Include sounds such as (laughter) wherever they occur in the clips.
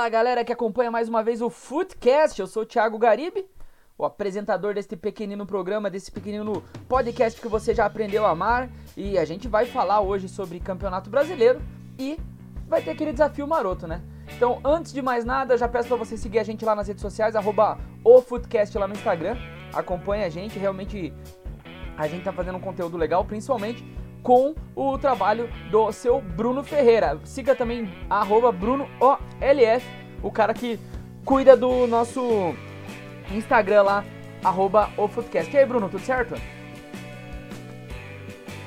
Fala galera que acompanha mais uma vez o Footcast, eu sou o Thiago Garibe, o apresentador deste pequenino programa, desse pequenino podcast que você já aprendeu a amar. E a gente vai falar hoje sobre Campeonato Brasileiro e vai ter aquele desafio maroto, né? Então, antes de mais nada, já peço para você seguir a gente lá nas redes sociais, arroba o Footcast lá no Instagram. Acompanha a gente, realmente a gente tá fazendo um conteúdo legal, principalmente com o trabalho do seu Bruno Ferreira. Siga também BrunoOLF, o cara que cuida do nosso Instagram lá, arroba o Footcast. E aí, Bruno, tudo certo?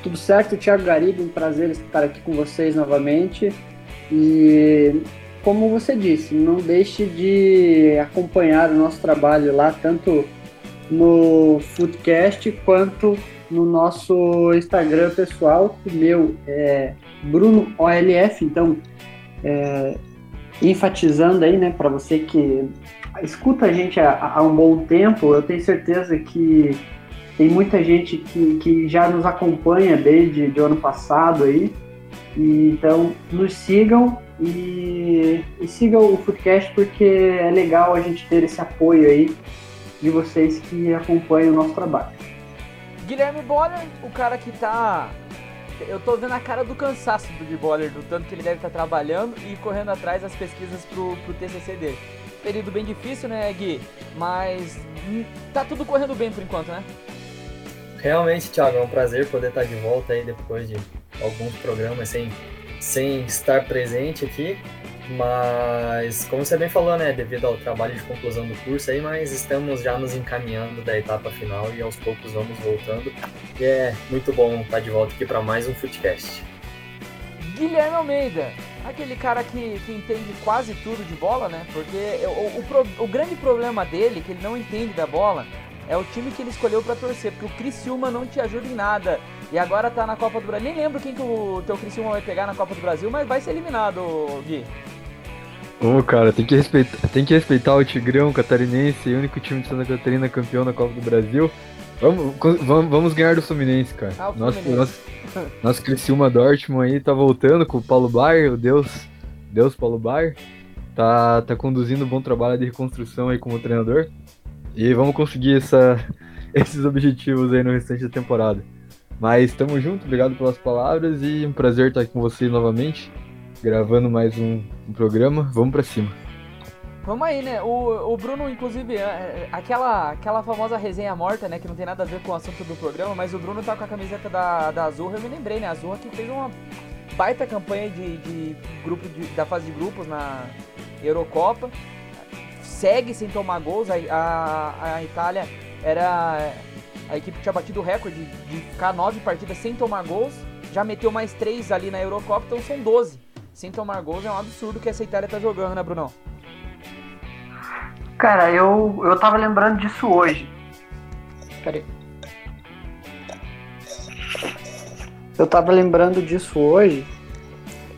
Tudo certo, Thiago Garibe, um prazer estar aqui com vocês novamente. E como você disse, não deixe de acompanhar o nosso trabalho lá, tanto no Footcast quanto no nosso Instagram pessoal. O meu é Bruno OLF, então é, enfatizando aí, né, para você que escuta a gente há, há, um bom tempo, eu tenho certeza que tem muita gente que, que já nos acompanha desde o ano passado aí. E, então nos sigam e, e sigam o Foodcast porque é legal a gente ter esse apoio aí de vocês que acompanham o nosso trabalho. Guilherme Boller, o cara que tá. Eu tô vendo a cara do cansaço do Gui Boller, do tanto que ele deve estar tá trabalhando e correndo atrás das pesquisas pro, pro TCC dele. Período bem difícil, né, Gui? Mas hum, tá tudo correndo bem por enquanto, né? Realmente, Thiago, é um prazer poder estar de volta aí depois de alguns programas sem, sem estar presente aqui. Mas, como você bem falou, né, devido ao trabalho de conclusão do curso aí, mas estamos já nos encaminhando da etapa final e aos poucos vamos voltando. E é muito bom estar de volta aqui para mais um Footcast. Guilherme Almeida, aquele cara que, que entende quase tudo de bola, né? Porque o, o, o grande problema dele, que ele não entende da bola, é o time que ele escolheu para torcer, porque o Criciúma não te ajuda em nada. E agora tá na Copa do Brasil. Nem lembro quem que o teu Criciúma vai pegar na Copa do Brasil, mas vai ser eliminado, Gui. Ô, oh, cara, tem que, respeitar, tem que respeitar o Tigrão catarinense, o único time de Santa Catarina campeão da Copa do Brasil. Vamos, vamos, vamos ganhar do Fluminense, cara. Ah, nosso, Fluminense. nosso, nosso Criciúma Dortmund aí tá voltando com o Paulo Baier, o Deus, Deus Paulo Baier. Tá, tá conduzindo um bom trabalho de reconstrução aí como treinador. E vamos conseguir essa, (laughs) esses objetivos aí no restante da temporada. Mas estamos juntos, obrigado pelas palavras e um prazer estar aqui com vocês novamente gravando mais um, um programa. Vamos para cima. Vamos aí, né? O, o Bruno, inclusive, é, é, aquela, aquela famosa resenha morta, né? Que não tem nada a ver com o assunto do programa, mas o Bruno tá com a camiseta da, da Azurra, eu me lembrei, né? A Azurra que fez uma baita campanha de, de grupo de, da fase de grupos na Eurocopa. Segue sem tomar gols. A, a, a Itália era a equipe tinha batido o recorde de, de ficar nove partidas sem tomar gols. Já meteu mais três ali na Eurocopa, então são 12 sem tomar gols é um absurdo que essa Itália tá jogando, né, Brunão? Cara, eu, eu tava lembrando disso hoje. Peraí. Eu tava lembrando disso hoje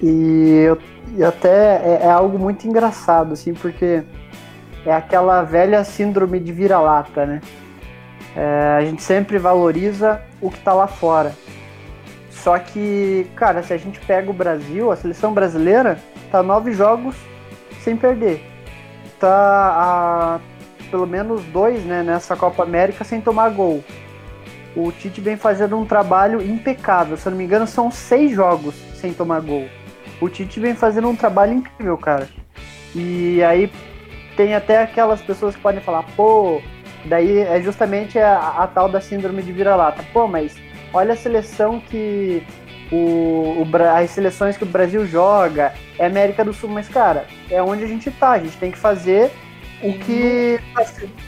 e, eu, e até é, é, algo muito engraçado, assim, porque é aquela velha síndrome de vira-lata, né? É, a gente sempre valoriza o que tá lá fora. Só que, cara, se a gente pega o Brasil, a seleção brasileira tá nove jogos sem perder. Tá a, pelo menos dois, né, nessa Copa América sem tomar gol. O Tite vem fazendo um trabalho impecável. Se eu não me engano, são seis jogos sem tomar gol. O Tite vem fazendo um trabalho incrível, cara. E aí tem até aquelas pessoas que podem falar, pô, daí é justamente a, a tal da síndrome de vira-lata. Pô, mas olha a seleção que o, o, as seleções que o Brasil joga, é América do Sul, mas cara, é onde a gente tá, a gente tem que fazer o que,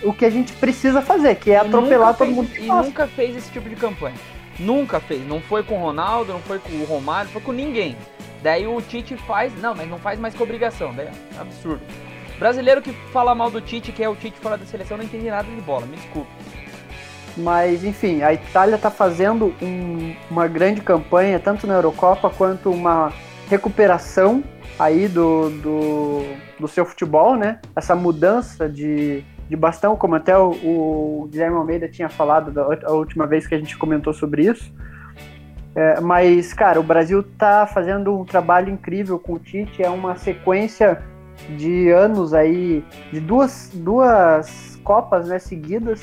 o que a gente precisa fazer, que é atropelar todo fez, mundo. e nunca fez esse tipo de campanha. Nunca fez. Não foi com o Ronaldo, não foi com o Romário, foi com ninguém. Daí o Tite faz. Não, mas não faz mais com obrigação. Daí é absurdo. Brasileiro que fala mal do Tite, que é o Tite fora da seleção, não entende nada de bola, me desculpe. Mas, enfim, a Itália está fazendo um, uma grande campanha, tanto na Eurocopa quanto uma recuperação aí do, do, do seu futebol, né? Essa mudança de, de bastão, como até o, o Guilherme Almeida tinha falado da a última vez que a gente comentou sobre isso. É, mas, cara, o Brasil tá fazendo um trabalho incrível com o Tite, é uma sequência de anos aí, de duas, duas Copas né, seguidas,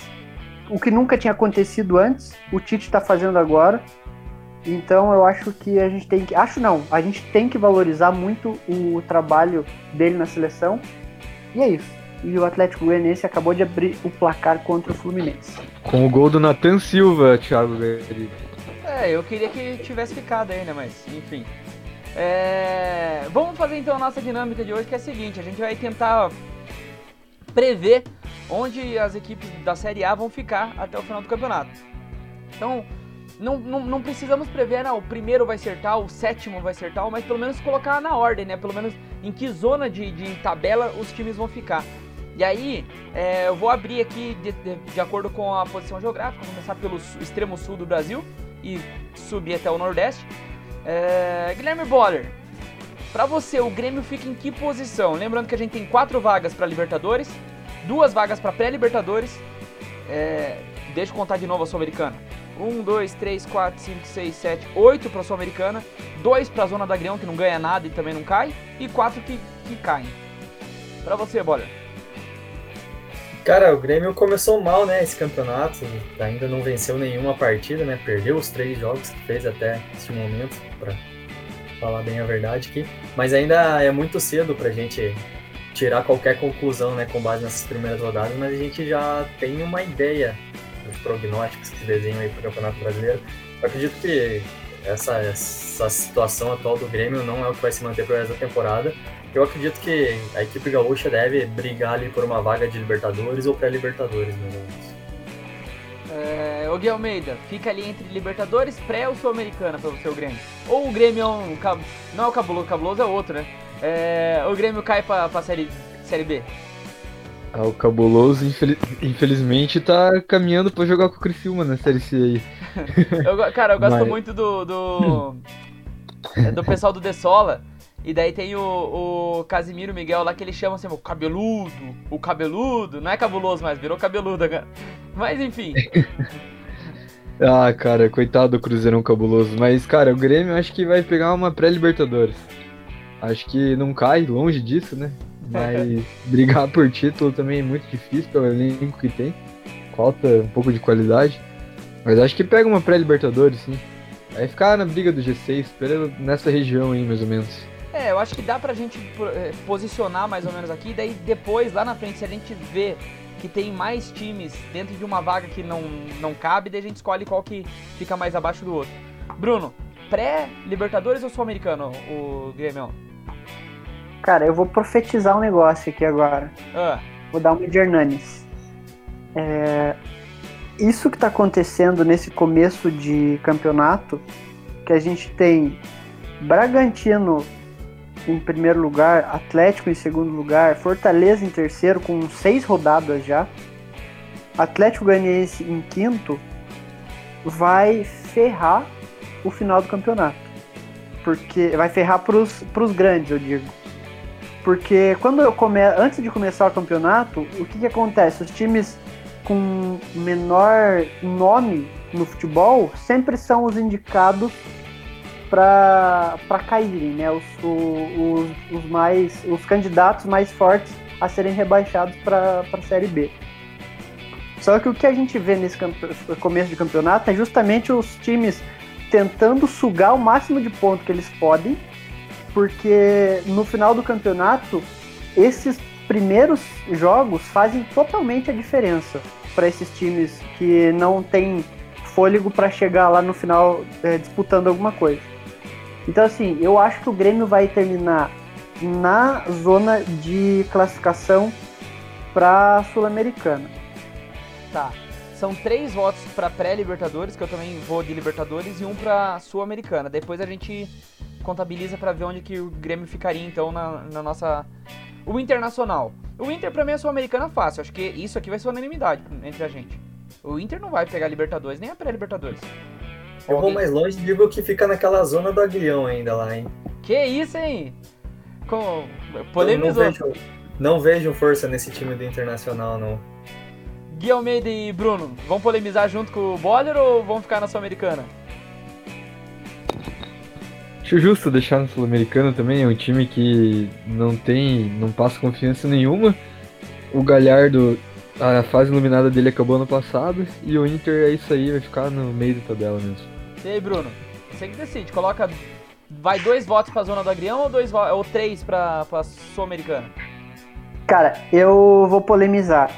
o que nunca tinha acontecido antes, o Tite está fazendo agora. Então eu acho que a gente tem que. Acho não, a gente tem que valorizar muito o trabalho dele na seleção. E é isso. E o Atlético Goianiense acabou de abrir o placar contra o Fluminense. Com o gol do Nathan Silva, Thiago É, eu queria que tivesse ficado aí, né? Mas, enfim. É... Vamos fazer então a nossa dinâmica de hoje, que é a seguinte: a gente vai tentar prever onde as equipes da Série A vão ficar até o final do campeonato. Então, não, não, não, precisamos prever, não, o primeiro vai ser tal, o sétimo vai ser tal, mas pelo menos colocar na ordem, né? Pelo menos em que zona de, de tabela os times vão ficar. E aí, é, eu vou abrir aqui de, de, de, acordo com a posição geográfica, começar pelo extremo sul do Brasil e subir até o Nordeste. É, Guilherme Boller, para você, o Grêmio fica em que posição? Lembrando que a gente tem quatro vagas para Libertadores, duas vagas para pré-Libertadores. É, deixa eu contar de novo a Sul-Americana. 1, 2, 3, 4, 5, 6, 7, 8 para a Sul-Americana, 2 para a Zona da Agrião, que não ganha nada e também não cai, e 4 que, que caem. Para você, Boller. Cara, o Grêmio começou mal, né, esse campeonato, ainda não venceu nenhuma partida, né, perdeu os três jogos que fez até este momento, para falar bem a verdade aqui, mas ainda é muito cedo pra gente tirar qualquer conclusão, né, com base nessas primeiras rodadas, mas a gente já tem uma ideia dos prognósticos que se desenham aí para o Campeonato Brasileiro. Eu acredito que essa, essa situação atual do Grêmio não é o que vai se manter para resto da temporada. Eu acredito que a equipe gaúcha deve brigar ali por uma vaga de Libertadores ou pré-Libertadores, né? É, o Gui Almeida, fica ali entre Libertadores, pré ou Sul-Americana para o seu Grêmio? Ou o Grêmio é um. Não é o Cabuloso, o Cabuloso é outro, né? É, o Grêmio cai para a série, série B? Ah, o Cabuloso, infeliz... infelizmente, tá caminhando pra jogar com o Criciúma na Série C aí. (laughs) eu, cara, eu gosto Mas... muito do, do, (laughs) do pessoal do Dessola. E daí tem o, o Casimiro Miguel lá que ele chama assim, o cabeludo, o cabeludo. Não é cabuloso mais, virou cabeludo agora. Mas enfim. (laughs) ah, cara, coitado do Cruzeirão cabuloso. Mas, cara, o Grêmio acho que vai pegar uma pré-Libertadores. Acho que não cai longe disso, né? (laughs) Mas brigar por título também é muito difícil pelo elenco que tem. Falta um pouco de qualidade. Mas acho que pega uma pré-Libertadores, sim. Vai ficar na briga do G6, nessa região aí, mais ou menos. É, eu acho que dá pra gente eh, posicionar mais ou menos aqui, daí depois, lá na frente, se a gente vê que tem mais times dentro de uma vaga que não, não cabe, daí a gente escolhe qual que fica mais abaixo do outro. Bruno, pré-Libertadores ou Sul-Americano, o Grêmio? Cara, eu vou profetizar um negócio aqui agora. Ah. Vou dar uma de Hernanes. É, isso que está acontecendo nesse começo de campeonato, que a gente tem Bragantino em primeiro lugar, Atlético em segundo lugar, Fortaleza em terceiro com seis rodadas já, Atlético Goianiense em quinto, vai ferrar o final do campeonato. Porque vai ferrar para os grandes, eu digo porque quando eu come... antes de começar o campeonato, o que, que acontece? Os times com menor nome no futebol sempre são os indicados para caírem, né? Os, os, os, mais, os candidatos mais fortes a serem rebaixados para a Série B. Só que o que a gente vê nesse começo de campeonato é justamente os times tentando sugar o máximo de pontos que eles podem porque no final do campeonato, esses primeiros jogos fazem totalmente a diferença para esses times que não têm fôlego para chegar lá no final é, disputando alguma coisa. Então, assim, eu acho que o Grêmio vai terminar na zona de classificação para a Sul-Americana. Tá. São três votos para pré-Libertadores, que eu também vou de Libertadores, e um para Sul-Americana. Depois a gente contabiliza para ver onde que o Grêmio ficaria então na, na nossa o Internacional. O Inter pra mim é sul-americana fácil, acho que isso aqui vai ser unanimidade entre a gente. O Inter não vai pegar Libertadores, nem a pré-Libertadores. Eu vou mais longe e digo que fica naquela zona do aguilhão ainda lá, hein? Que isso, hein? Com... Polemizou. Não, vejo, não vejo força nesse time do Internacional, não. Gui Almeida e Bruno, vão polemizar junto com o Boller ou vão ficar na Sul-Americana? Acho justo deixar no Sul-Americano também, é um time que não tem, não passa confiança nenhuma. O Galhardo, a fase iluminada dele acabou no passado e o Inter é isso aí, vai ficar no meio da tabela mesmo. E aí, Bruno? Você que decide, coloca. Vai dois votos pra zona do Agrião ou, dois ou três pra, pra Sul-Americana? Cara, eu vou polemizar.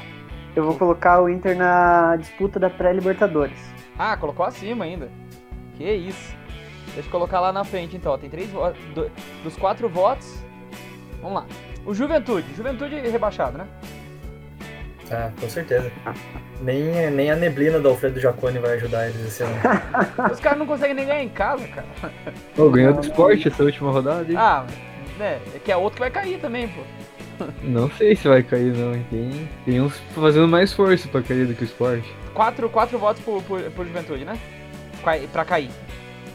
Eu vou colocar o Inter na disputa da pré-Libertadores. Ah, colocou acima ainda. Que isso. Deixa eu colocar lá na frente então. Ó, tem três votos. Dos quatro votos. Vamos lá. O Juventude. Juventude rebaixado, né? Ah, com certeza. Nem, nem a neblina do Alfredo Jaconi vai ajudar eles esse ano. (laughs) Os caras não conseguem nem ganhar em casa, cara. Pô, ganhou do esporte essa última rodada. Hein? Ah, né? É que é outro que vai cair também, pô. Não sei se vai cair, não. Tem, tem uns fazendo mais força pra cair do que o esporte. Quatro, quatro votos por, por, por juventude, né? Pra cair.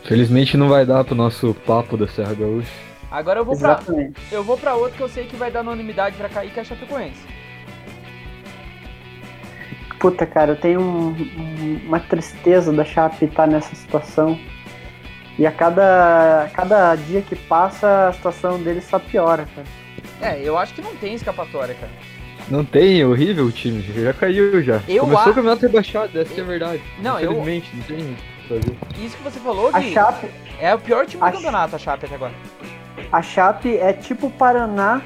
Felizmente não vai dar pro nosso papo da Serra Gaúcha. Agora eu vou Exatamente. pra. Eu vou pra outro que eu sei que vai dar anonimidade pra cair, que é a Chapecoense. Puta, cara, eu tenho um, um, uma tristeza da Chape estar tá nessa situação. E a cada, cada dia que passa, a situação deles só piora, cara. É, eu acho que não tem escapatória, cara. Não tem, é horrível o time, já caiu já. Eu Começou a... o campeonato rebaixado, essa eu... é a verdade. Não, Infelizmente, eu... não tem fazer. Isso que você falou, Gui, a Chape... é o pior time do a campeonato, a Chape até agora. A Chape é tipo o Paraná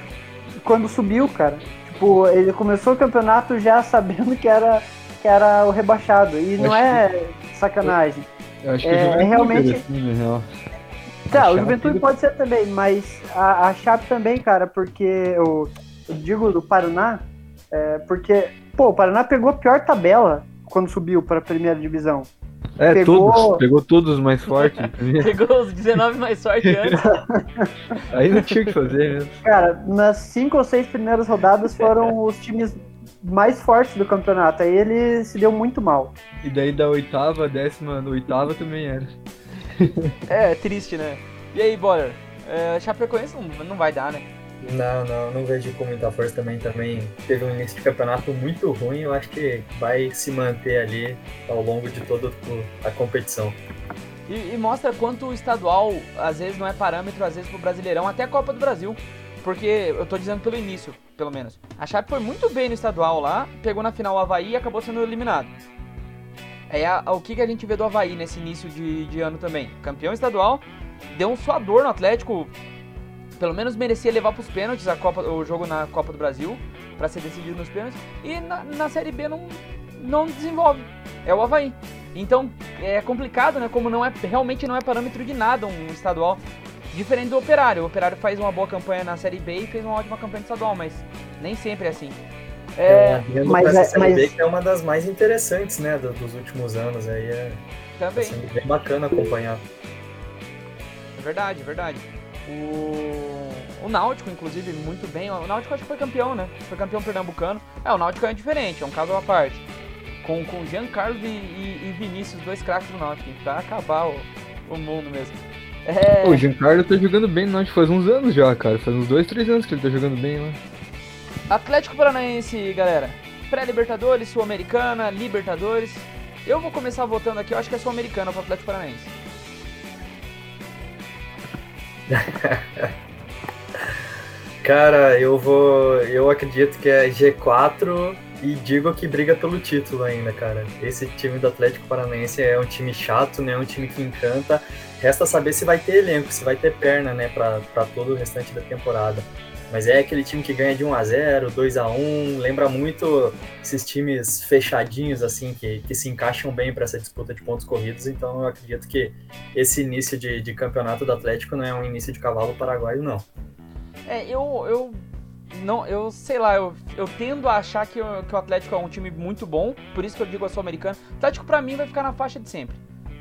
quando subiu, cara. Tipo, ele começou o campeonato já sabendo que era, que era o rebaixado. E não é sacanagem. Eu acho que é, é realmente. Assim, real. Tá, o Juventude pode ser também, mas a, a Chape também, cara, porque eu, eu digo do Paraná, é, porque, pô, o Paraná pegou a pior tabela quando subiu para a primeira divisão. É, pegou... todos. Pegou todos mais fortes. (laughs) pegou os 19 mais fortes antes. (laughs) Aí não tinha o que fazer mesmo. Cara, nas cinco ou seis primeiras rodadas foram (laughs) os times mais fortes do campeonato. Aí ele se deu muito mal. E daí da oitava, décima, oitava também era. (laughs) é, triste, né? E aí, Boller? É, Chapecoense não, não vai dar, né? Não, não, não vejo com muita força também. Também teve um início de campeonato muito ruim. Eu acho que vai se manter ali ao longo de toda a competição. E, e, mostra quanto o estadual às vezes não é parâmetro, às vezes pro Brasileirão, até a Copa do Brasil. Porque eu tô dizendo pelo início, pelo menos. A Chape foi muito bem no estadual lá, pegou na final o Havaí e acabou sendo eliminado. É a, a, o que, que a gente vê do Havaí nesse início de, de ano também. Campeão estadual, deu um suador no Atlético, pelo menos merecia levar para os pênaltis a Copa, o jogo na Copa do Brasil, para ser decidido nos pênaltis, e na, na Série B não, não desenvolve. É o Havaí. Então é complicado, né? Como não é realmente não é parâmetro de nada um estadual. Diferente do Operário. O Operário faz uma boa campanha na Série B e fez uma ótima campanha no estadual, mas nem sempre é assim. É, é mas essa é, mas... B que é uma das mais interessantes, né, dos últimos anos. Aí é Também. Tá sendo bem bacana acompanhar. É verdade, é verdade. O, o Náutico, inclusive, muito bem. O Náutico acho que foi campeão, né? Foi campeão pernambucano. É, o Náutico é diferente, é um caso à parte. Com, com Giancarlo e, e, e Vinícius, dois craques do Náutico, pra acabar o, o mundo mesmo. É... O Giancarlo tá jogando bem no Náutico faz uns anos já, cara. Faz uns dois, três anos que ele tá jogando bem lá. Atlético Paranaense, galera. Pré-Libertadores, Sul-Americana, Libertadores. Eu vou começar votando aqui, eu acho que é Sul-Americana pro Atlético Paranaense. (laughs) Cara, eu vou. Eu acredito que é G4 e digo que briga pelo título ainda, cara. Esse time do Atlético Paranaense é um time chato, né? É um time que encanta. Resta saber se vai ter elenco, se vai ter perna, né, pra, pra todo o restante da temporada. Mas é aquele time que ganha de 1 a 0 2 a 1 lembra muito esses times fechadinhos, assim, que, que se encaixam bem para essa disputa de pontos corridos. Então eu acredito que esse início de, de campeonato do Atlético não é um início de cavalo paraguaio, não. É, eu, eu não, eu sei lá, eu, eu tendo a achar que, que o Atlético é um time muito bom, por isso que eu digo a Sul-Americana. O Atlético para mim vai ficar na faixa de sempre.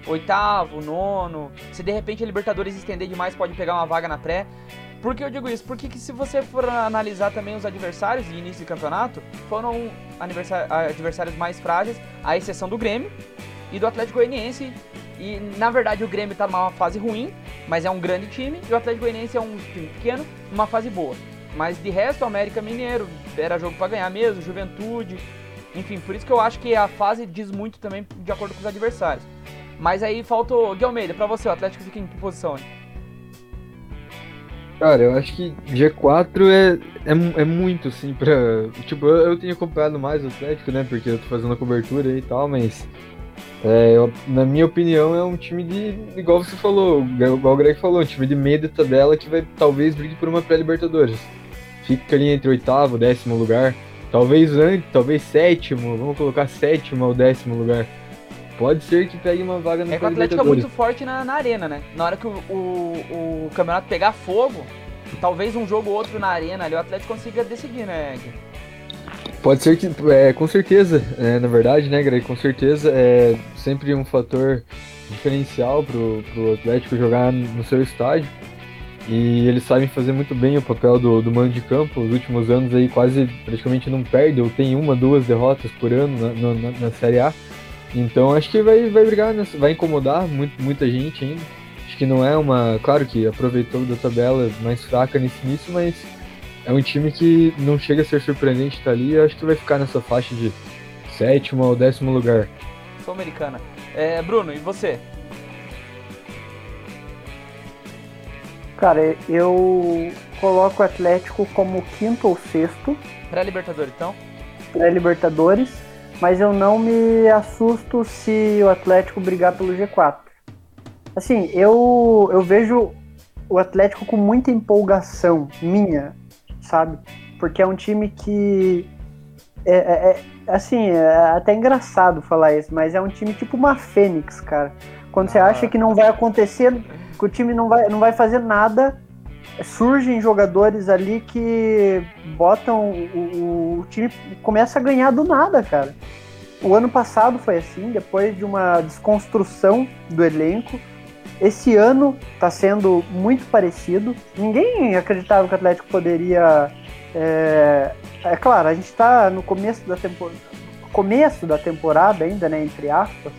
Oitavo, nono. Se de repente a Libertadores estender demais, pode pegar uma vaga na pré. Por que eu digo isso? Porque que se você for analisar também os adversários de início de campeonato, foram adversários mais frágeis, à exceção do Grêmio e do Atlético Goianiense. E na verdade o Grêmio está numa fase ruim, mas é um grande time, e o Atlético Goianiense é um time pequeno, numa fase boa. Mas de resto, o América Mineiro era jogo para ganhar mesmo, Juventude. Enfim, por isso que eu acho que a fase diz muito também de acordo com os adversários. Mas aí falta o Gui Almeida, pra você, o Atlético fica em que posição? Cara, eu acho que G4 é, é, é muito, assim, pra. Tipo, eu, eu tenho acompanhado mais o Atlético, né? Porque eu tô fazendo a cobertura e tal, mas. É, eu, na minha opinião, é um time de. Igual você falou, igual o Greg falou, um time de meio de tabela que vai talvez brigue por uma pré-Libertadores. Fica ali entre oitavo, décimo lugar. Talvez antes, talvez sétimo, vamos colocar sétimo ou décimo lugar. Pode ser que pegue uma vaga no É que o Atlético é muito forte na, na arena, né? Na hora que o, o, o, campeonato pegar fogo, talvez um jogo ou outro na arena ali, o Atlético consiga decidir, né, Pode ser que, é, com certeza, é, na verdade, né, Greg? Com certeza é sempre um fator diferencial pro, pro Atlético jogar no seu estádio. E eles sabem fazer muito bem o papel do, do mano de campo. Os últimos anos aí quase praticamente não perde, ou tem uma, duas derrotas por ano na, na, na Série A. Então acho que vai, vai brigar, nessa, vai incomodar muito, muita gente ainda. Acho que não é uma. Claro que aproveitou da tabela mais fraca nesse início, mas é um time que não chega a ser surpreendente estar tá ali. Acho que vai ficar nessa faixa de sétimo ou décimo lugar. Sul-Americana. É, Bruno, e você? Cara, eu coloco o Atlético como quinto ou sexto. Pré-Libertadores, então? Pré-Libertadores mas eu não me assusto se o Atlético brigar pelo G4. Assim, eu, eu vejo o Atlético com muita empolgação minha, sabe? Porque é um time que. É, é, é, assim, é até engraçado falar isso, mas é um time tipo uma Fênix, cara. Quando você ah. acha que não vai acontecer, que o time não vai, não vai fazer nada, surgem jogadores ali que botam o, o, time começa a ganhar do nada, cara. O ano passado foi assim, depois de uma desconstrução do elenco. Esse ano está sendo muito parecido. Ninguém acreditava que o Atlético poderia. É, é claro, a gente está no começo da temporada, começo da temporada ainda, né, entre aspas,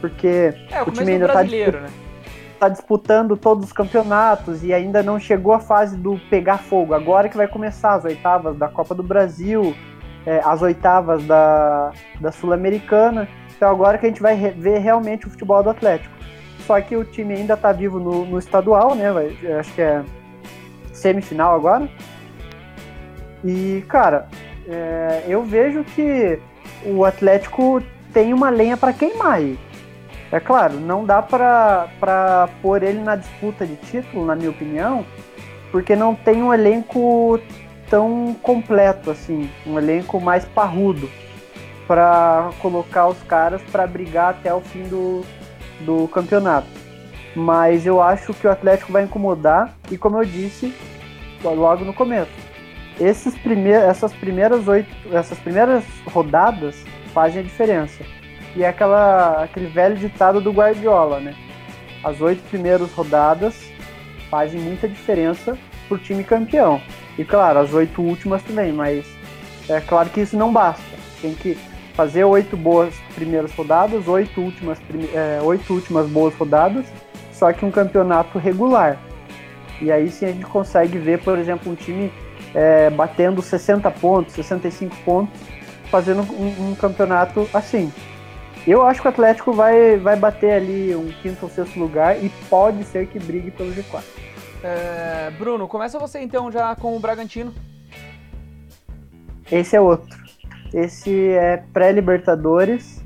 porque é, o, o time ainda está né? Tá disputando todos os campeonatos e ainda não chegou a fase do pegar fogo. Agora que vai começar as oitavas da Copa do Brasil, é, as oitavas da, da Sul-Americana. Então agora que a gente vai ver realmente o futebol do Atlético. Só que o time ainda está vivo no, no, estadual, né? Vai, acho que é semifinal agora. E, cara, é, eu vejo que o Atlético tem uma lenha para queimar aí. É claro, não dá para pôr ele na disputa de título, na minha opinião, porque não tem um elenco tão completo assim, um elenco mais parrudo para colocar os caras para brigar até o fim do, do campeonato. Mas eu acho que o Atlético vai incomodar e como eu disse logo no começo, esses primeiros, essas primeiras oito, essas primeiras rodadas fazem a diferença e é aquela, aquele velho ditado do Guardiola, né? As oito primeiras rodadas fazem muita diferença pro time campeão. E claro, as oito últimas também, mas é claro que isso não basta. Tem que fazer oito boas primeiras rodadas, oito últimas, é, oito últimas boas rodadas, só que um campeonato regular. E aí sim a gente consegue ver, por exemplo, um time é, batendo 60 pontos, 65 pontos, fazendo um, um campeonato assim. Eu acho que o Atlético vai, vai bater ali um quinto ou sexto lugar e pode ser que brigue pelo G4. É, Bruno, começa você então já com o Bragantino. Esse é outro. Esse é pré-Libertadores,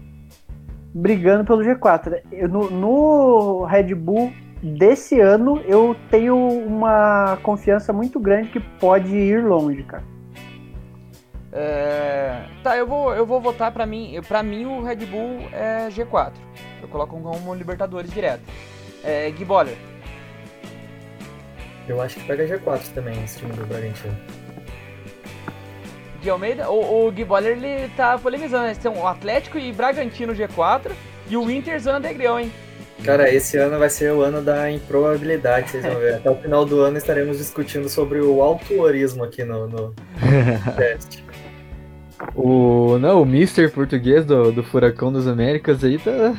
brigando pelo G4. Eu, no, no Red Bull desse ano, eu tenho uma confiança muito grande que pode ir longe, cara. É... Tá, eu vou, eu vou votar para mim. Para mim o Red Bull é G4. Eu coloco como Libertadores direto. É, Gui Boller. Eu acho que pega G4 também esse time do Bragantino. Gui Almeida, o, o Gui Boller ele tá polemizando, né? Tem o Atlético e Bragantino G4 e o Inter zona degrau, hein? Cara, esse ano vai ser o ano da improbabilidade, vocês vão ver. Até o final do ano estaremos discutindo sobre o autoorismo aqui no, no (laughs) teste. O, não, o Mister português do, do Furacão das Américas aí tá.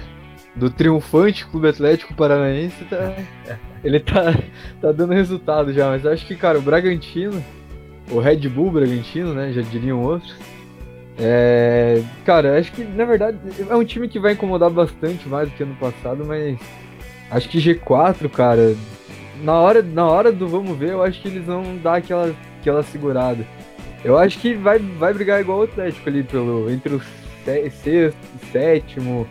Do triunfante Clube Atlético Paranaense, tá. (laughs) Ele tá, tá dando resultado já, mas acho que, cara, o Bragantino, o Red Bull Bragantino, né? Já diriam outros. É, cara, acho que na verdade é um time que vai incomodar bastante mais do que ano passado, mas acho que G4, cara, na hora, na hora do vamos ver, eu acho que eles vão dar aquela, aquela segurada. Eu acho que vai, vai brigar igual o Atlético ali, pelo, entre o sexto, sétimo.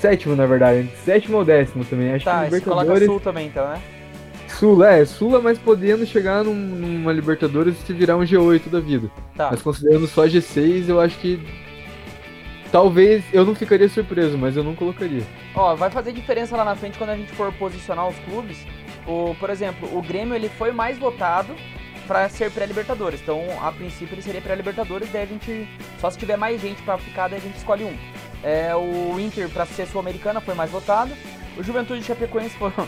Sétimo, na verdade. Sétimo ou décimo também. Acho tá, que Libertadores. Coloca Sul também, então, né? Sul, é, Sula, mas podendo chegar num, numa Libertadores e se virar um G8 da vida. Tá. Mas considerando só G6, eu acho que. Talvez eu não ficaria surpreso, mas eu não colocaria. Ó, vai fazer diferença lá na frente quando a gente for posicionar os clubes. O, por exemplo, o Grêmio ele foi mais votado para ser pré-Libertadores. Então, a princípio ele seria pré-Libertadores, daí a gente só se tiver mais gente para ficar, daí a gente escolhe um. É, o Inter para ser sul-americana foi mais votado. O Juventude e Chapecoense foram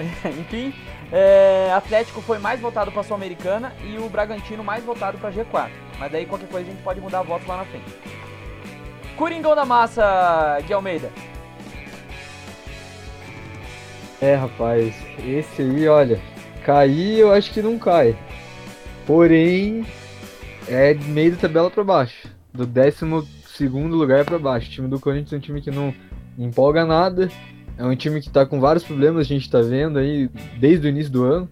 (laughs) enfim, é, Atlético foi mais votado para Sul-Americana e o Bragantino mais votado para G4. Mas daí qualquer coisa a gente pode mudar voto lá na frente. Coringão da Massa, Gui Almeida. É, rapaz, esse aí, olha, cair eu acho que não cai. Porém, é meio da tabela para baixo. Do 12 segundo lugar para baixo. O time do Corinthians é um time que não empolga nada é um time que está com vários problemas, a gente está vendo aí desde o início do ano.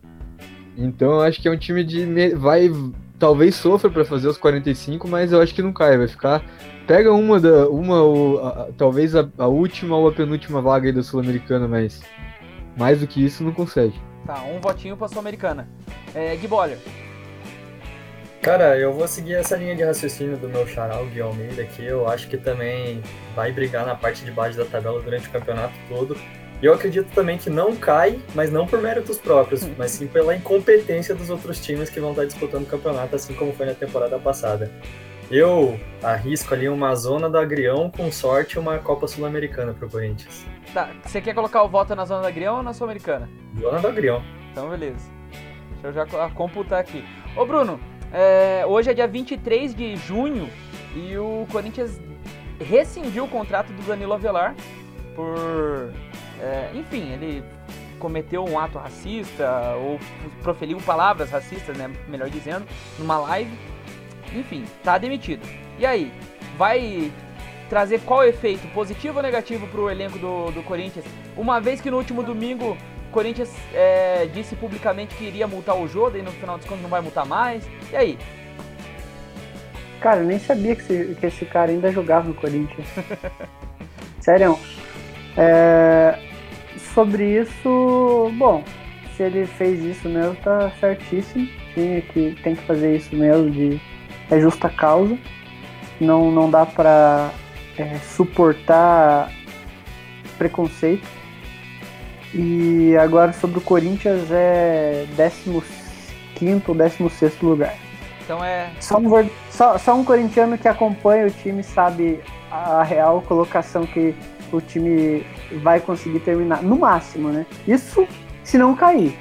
Então eu acho que é um time de. Vai. Talvez sofra para fazer os 45, mas eu acho que não cai. Vai ficar. Pega uma da. Uma ou. Talvez a, a, última ou a penúltima vaga aí da Sul-Americana, mas. Mais do que isso não consegue. Tá, um votinho pra Sul-Americana. É, Gui Boller. Cara, eu vou seguir essa linha de raciocínio do meu charal, Gui Almeida, aqui. Eu acho que também vai brigar na parte de baixo da tabela durante o campeonato todo. E eu acredito também que não cai, mas não por méritos próprios, mas sim pela incompetência dos outros times que vão estar disputando o campeonato, assim como foi na temporada passada. Eu arrisco ali uma zona do Agrião, com sorte, uma Copa Sul-Americana pro Corinthians. Tá, você quer colocar o voto na zona do Agrião ou na Sul-Americana? Zona do Agrião. Então, beleza. Deixa eu já computar aqui. Ô, Bruno, é, hoje é dia 23 de junho e o Corinthians rescindiu o contrato do Danilo Avelar por. É, enfim, ele cometeu um ato racista ou proferiu palavras racistas, né, melhor dizendo, numa live. Enfim, tá demitido. E aí, vai trazer qual efeito, positivo ou negativo para o elenco do, do Corinthians? Uma vez que no último domingo o Corinthians é, disse publicamente que iria multar o Jô, e no final dos contos não vai multar mais. E aí? Cara, eu nem sabia que esse, que esse cara ainda jogava no Corinthians. (laughs) Sério. É, sobre isso, bom, se ele fez isso mesmo, tá certíssimo. Que, tem que fazer isso mesmo, de, é justa causa. Não, não dá pra é, suportar preconceito. E agora sobre o Corinthians é 15 ou 16 lugar. Então é. Só um, só, só um corintiano que acompanha o time sabe a real colocação que o time vai conseguir terminar. No máximo, né? Isso se não cair.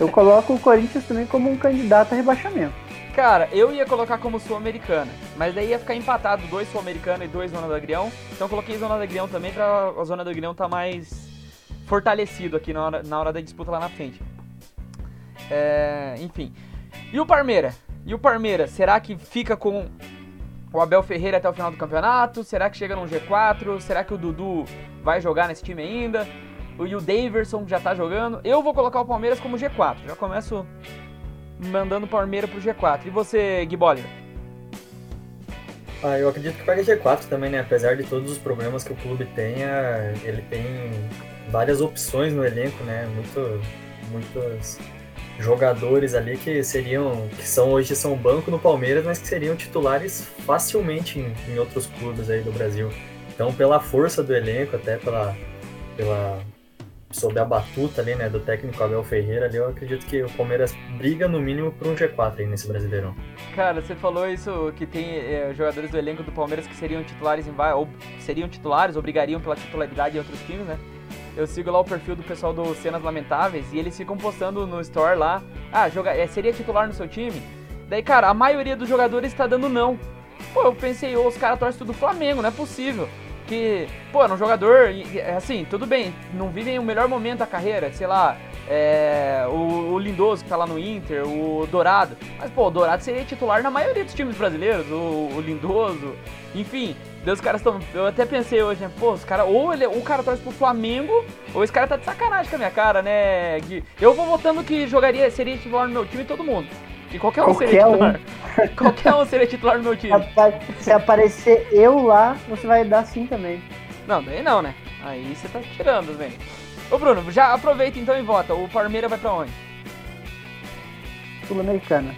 Eu coloco o Corinthians também como um candidato a rebaixamento. Cara, eu ia colocar como Sul-Americana, mas daí ia ficar empatado dois Sul-Americana e dois Zona do Agrião. Então eu coloquei Zona do Agrião também pra a Zona do Agrião tá mais fortalecido aqui na hora, na hora da disputa lá na frente. É, enfim. E o Parmeira? E o Parmeira, será que fica com o Abel Ferreira até o final do campeonato? Será que chega no G4? Será que o Dudu vai jogar nesse time ainda? E o Daverson já tá jogando? Eu vou colocar o Palmeiras como G4. Já começo mandando o Palmeiras pro G4. E você, Gui Ah, eu acredito que pega G4 também, né? Apesar de todos os problemas que o clube tenha, ele tem várias opções no elenco, né? Muito, muitos jogadores ali que seriam, que são hoje são banco no Palmeiras, mas que seriam titulares facilmente em, em outros clubes aí do Brasil. Então, pela força do elenco, até pela, pela sob a batuta ali, né, do técnico Abel Ferreira ali, eu acredito que o Palmeiras briga no mínimo por um G4 aí nesse Brasileirão. Cara, você falou isso que tem é, jogadores do elenco do Palmeiras que seriam titulares em ou seriam titulares ou brigariam pela titularidade em outros times, né? Eu sigo lá o perfil do pessoal do Cenas Lamentáveis e eles ficam postando no store lá, ah, joga, é, seria titular no seu time? Daí, cara, a maioria dos jogadores está dando não. Pô, eu pensei, oh, os caras torcem tudo Flamengo, não é possível. Que, pô, é um jogador, assim, tudo bem, não vivem o melhor momento da carreira, sei lá, é, o, o, Lindoso que tá lá no Inter, o Dourado. Mas, pô, o Dourado seria titular na maioria dos times brasileiros, o, o Lindoso. Enfim, os caras estão. Eu até pensei hoje, né? Pô, os caras. Ou ele, o cara torce pro Flamengo, ou esse cara tá de sacanagem com a minha cara, né, Gui? Eu vou votando que jogaria, seria titular no meu time todo mundo. Que qualquer um qualquer seria titular. Um. (laughs) qualquer um seria titular no meu time. Se aparecer eu lá, você vai dar sim também. Não, daí não, né? Aí você tá tirando, velho. Ô Bruno, já aproveita então e vota. O Palmeiras vai pra onde? Sul-Americana.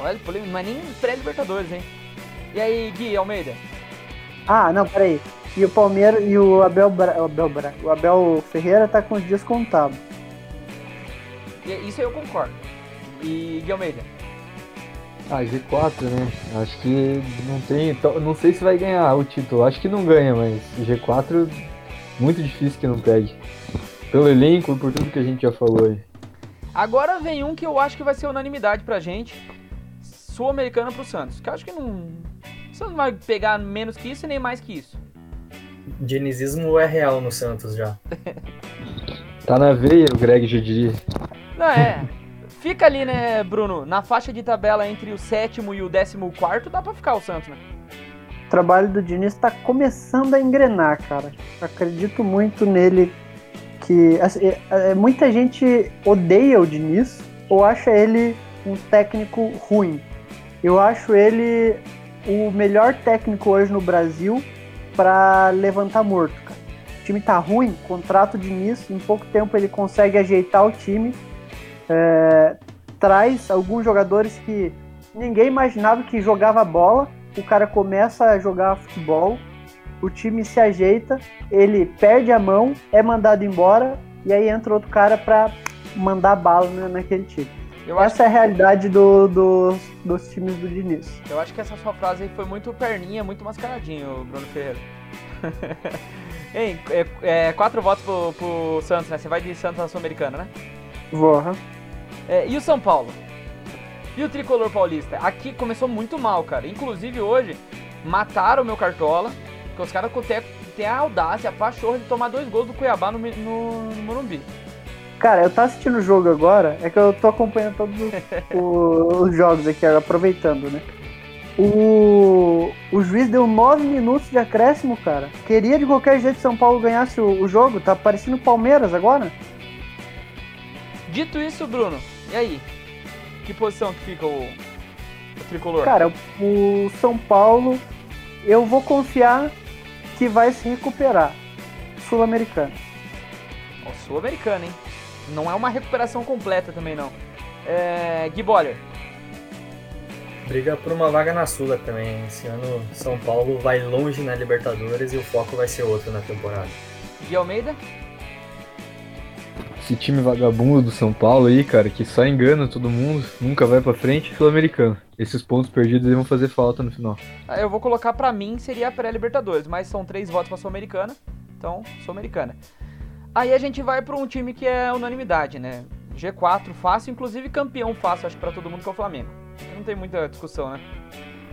Olha, é nem pré-Libertadores, hein? E aí, Gui Almeida? Ah, não, peraí. E o Palmeiras e o Abel, Bra... o Abel, Bra... o Abel Ferreira tá com os dias contados. Isso eu concordo. E Gui Almeida? Ah, G4, né? Acho que não tem. Não sei se vai ganhar o título. Acho que não ganha, mas G4 muito difícil que não pegue. Pelo elenco e por tudo que a gente já falou aí. Agora vem um que eu acho que vai ser unanimidade pra gente. Sul-Americana pro Santos. Que eu acho que não. Você não vai pegar menos que isso e nem mais que isso. Dinizismo é real no Santos já. (laughs) tá na veia, o Greg diria. Não, é. Fica ali, né, Bruno? Na faixa de tabela entre o sétimo e o décimo quarto, dá pra ficar o Santos, né? O trabalho do Diniz está começando a engrenar, cara. Acredito muito nele que assim, é, é, muita gente odeia o Diniz ou acha ele um técnico ruim. Eu acho ele o melhor técnico hoje no Brasil para levantar morto, cara. O time tá ruim, contrato o Diniz, em pouco tempo ele consegue ajeitar o time é, traz alguns jogadores que ninguém imaginava que jogava bola. O cara começa a jogar futebol, o time se ajeita, ele perde a mão, é mandado embora e aí entra outro cara para mandar bala né, naquele time. Eu essa é a realidade do, do, dos times do Diniz. Eu acho que essa sua frase aí foi muito perninha, muito mascaradinho, Bruno Ferreira. (laughs) Hein, é, é, quatro votos pro, pro Santos, né? Você vai de Santos na Sul-Americana, né? Vou, uhum. É, e o São Paulo? E o tricolor paulista? Aqui começou muito mal, cara. Inclusive hoje, mataram o meu cartola. Porque os caras têm a audácia, a pachorra de tomar dois gols do Cuiabá no, no, no Morumbi. Cara, eu tô assistindo o jogo agora, é que eu tô acompanhando todos os, (laughs) os jogos aqui, aproveitando, né? O, o juiz deu nove minutos de acréscimo, cara. Queria de qualquer jeito que São Paulo ganhasse o, o jogo. Tá parecendo Palmeiras agora. Dito isso, Bruno, e aí? Que posição que fica o, o tricolor? Cara, o São Paulo, eu vou confiar que vai se recuperar. Sul-Americano. Sul-Americano, hein? Não é uma recuperação completa também, não. É... Gui Boller. Briga por uma vaga na Sula também. Esse ano São Paulo vai longe na Libertadores e o foco vai ser outro na temporada. Gui Almeida? esse time vagabundo do São Paulo aí, cara, que só engana todo mundo, nunca vai pra frente, sul-americano. Esses pontos perdidos vão fazer falta no final. Ah, eu vou colocar pra mim, seria a pré-Libertadores, mas são três votos pra Sul-Americana, então Sul-Americana. Aí a gente vai pra um time que é unanimidade, né? G4 fácil, inclusive campeão fácil, acho pra todo mundo que é o Flamengo. Não tem muita discussão, né?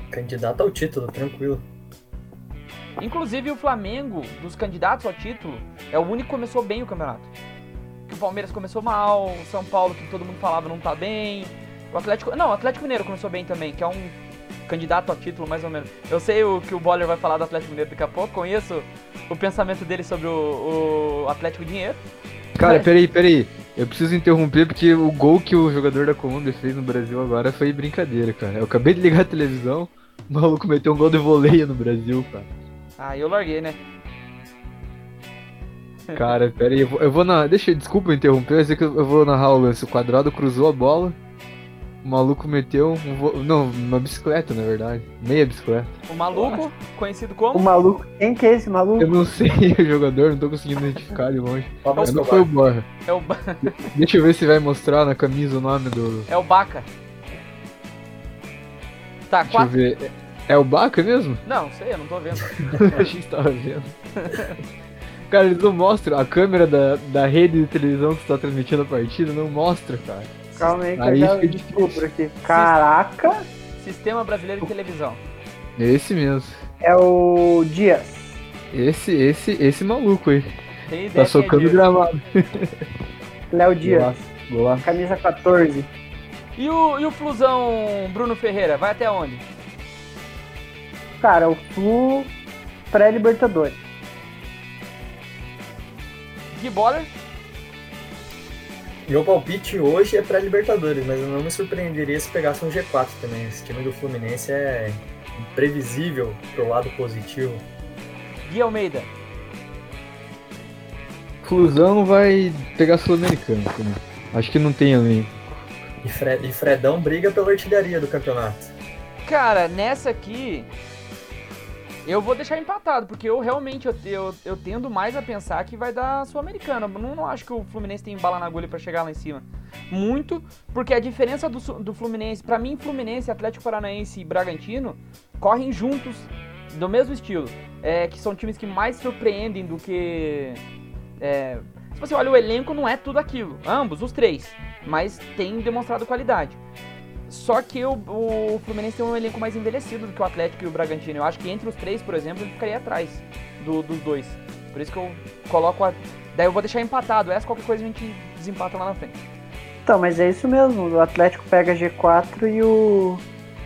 Candidato ao título, tranquilo. Inclusive o Flamengo, dos candidatos ao título, é o único que começou bem o campeonato que o Palmeiras começou mal, o São Paulo, que todo mundo falava, não tá bem. O Atlético. Não, o Atlético Mineiro começou bem também, que é um candidato a título, mais ou menos. Eu sei o que o Boller vai falar do Atlético Mineiro daqui a pouco, conheço o pensamento dele sobre o, o Atlético Dinheiro. Cara, peraí, peraí. Eu preciso interromper porque o gol que o jogador da Colômbia fez no Brasil agora foi brincadeira, cara. Eu acabei de ligar a televisão, o maluco meteu um gol de voleio no Brasil, cara. Ah, eu larguei, né? Cara, pera aí, eu vou, eu vou na. Deixa, desculpa interromper, mas é que eu vou narrar o lance. O quadrado cruzou a bola, o maluco meteu um vo... Não, uma bicicleta, na verdade. Meia bicicleta. O maluco, conhecido como? O maluco. Quem que é esse maluco? Eu não sei (laughs) o jogador, não tô conseguindo identificar de longe. Mas não foi o Borra. É o ba... (laughs) Deixa eu ver se vai mostrar na camisa o nome do. É o Baca. Tá, Deixa quatro. Eu ver. É o Baca mesmo? (laughs) Não, sei, eu não tô vendo. Achei que tava vendo. Cara, eles não mostram. A câmera da, da rede de televisão que está transmitindo a partida não mostra, cara. Calma aí, que aí eu descubro aqui. Caraca! Sistema Brasileiro de Televisão. Esse mesmo. É o Dias. Esse, esse, esse maluco aí. Tá socando é gramado. Léo Dias. Boa. Camisa 14. E o, e o Flusão Bruno Ferreira, vai até onde? Cara, o Flu pré-Libertadores. Gui Boller? Meu palpite hoje é pré-Libertadores, mas eu não me surpreenderia se pegasse um G4 também. Esse time do Fluminense é imprevisível pro lado positivo. Gui Almeida? Flusão vai pegar Sul-Americano também. Acho que não tem ali. E, Fred, e Fredão briga pela artilharia do campeonato. Cara, nessa aqui, eu vou deixar empatado, porque eu realmente eu, eu, eu tendo mais a pensar que vai dar Sul-Americana. Não, não acho que o Fluminense tem bala na agulha para chegar lá em cima. Muito, porque a diferença do, do Fluminense, para mim, Fluminense, Atlético Paranaense e Bragantino correm juntos, do mesmo estilo. É, que são times que mais surpreendem do que. É, se você olha o elenco, não é tudo aquilo. Ambos, os três. Mas tem demonstrado qualidade. Só que o, o Fluminense tem um elenco mais envelhecido do que o Atlético e o Bragantino. Eu acho que entre os três, por exemplo, ele ficaria atrás do, dos dois. Por isso que eu coloco a. Daí eu vou deixar empatado. Essa qualquer coisa a gente desempata lá na frente. Então, mas é isso mesmo. O Atlético pega G4 e o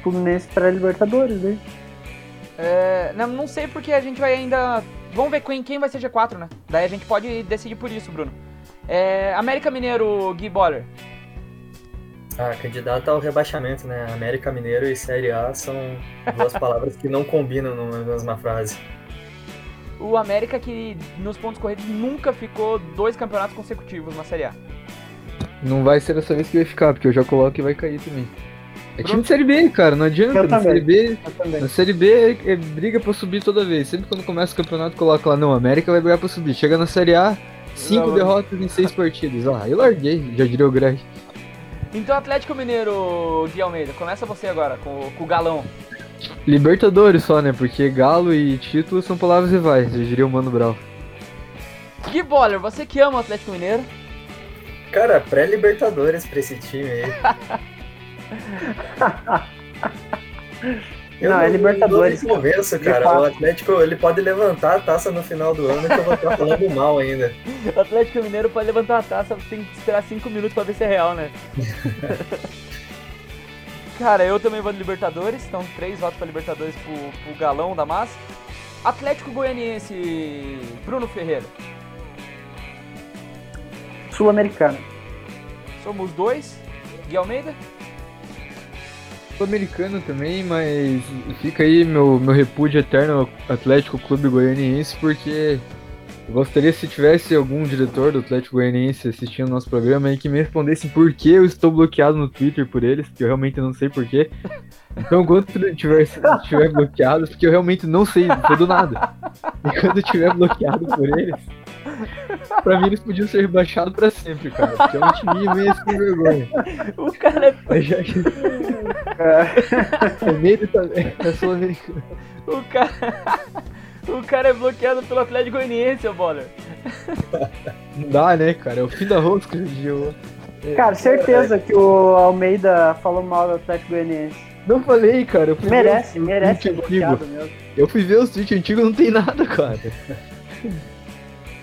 Fluminense para Libertadores, né? É, não, não sei porque a gente vai ainda. Vamos ver quem, quem vai ser G4, né? Daí a gente pode decidir por isso, Bruno. É, América Mineiro, Gui Boller. Ah, candidato ao rebaixamento, né? América Mineiro e Série A são duas palavras que não combinam numa mesma frase. O América que nos pontos corridos nunca ficou dois campeonatos consecutivos na Série A. Não vai ser dessa vez que vai ficar, porque eu já coloco que vai cair também. É time de Série B, cara, não adianta. na Série B, na Série B é, é briga pra subir toda vez. Sempre quando começa o campeonato, coloca lá, não, América vai brigar pra subir. Chega na Série A, cinco não, derrotas em seis partidas. Ah, eu larguei, já diria o Greg. Então, Atlético Mineiro, Gui Almeida, começa você agora, com, com o galão. Libertadores só, né? Porque galo e título são palavras rivais, eu diria o Mano Brau. Gui Boller, você que ama o Atlético Mineiro? Cara, pré-Libertadores pra esse time aí. (laughs) Eu não, é Libertadores. Eu convenço, cara. O Atlético ele pode levantar a taça no final do ano que eu vou estar falando mal ainda. (laughs) O Atlético Mineiro pode levantar a taça, tem que esperar 5 minutos pra ver se é real, né? (laughs) cara, eu também vou de Libertadores, então três votos pra Libertadores pro, pro galão da massa. Atlético Goianiense, Bruno Ferreira. Sul-Americano. Somos dois. Gui Almeida? Sul-americano também, mas fica aí meu, meu repúdio eterno Atlético Clube Goianiense, porque eu gostaria se tivesse algum diretor do Atlético Goianiense assistindo o nosso programa aí que me respondesse por que eu estou bloqueado no Twitter por eles, que eu realmente não sei porquê. Então, quando tiver, estiver bloqueado, porque eu realmente não sei, foi do nada. E quando estiver bloqueado por eles, (laughs) pra mim eles podiam ser rebaixados pra sempre, cara. Porque é um time meio sem vergonha. (laughs) O cara é. Mas já que. É (laughs) medo também, é sul-americano. O cara. O cara é bloqueado pelo Atlético Goianiense, ô Boller. Não dá, né, cara? É o fim da rosca de Cara, certeza que o Almeida falou mal do Atlético Goianiense. Não falei, cara. merece, merece. Eu fui ver os tweets antigos não tem nada, cara.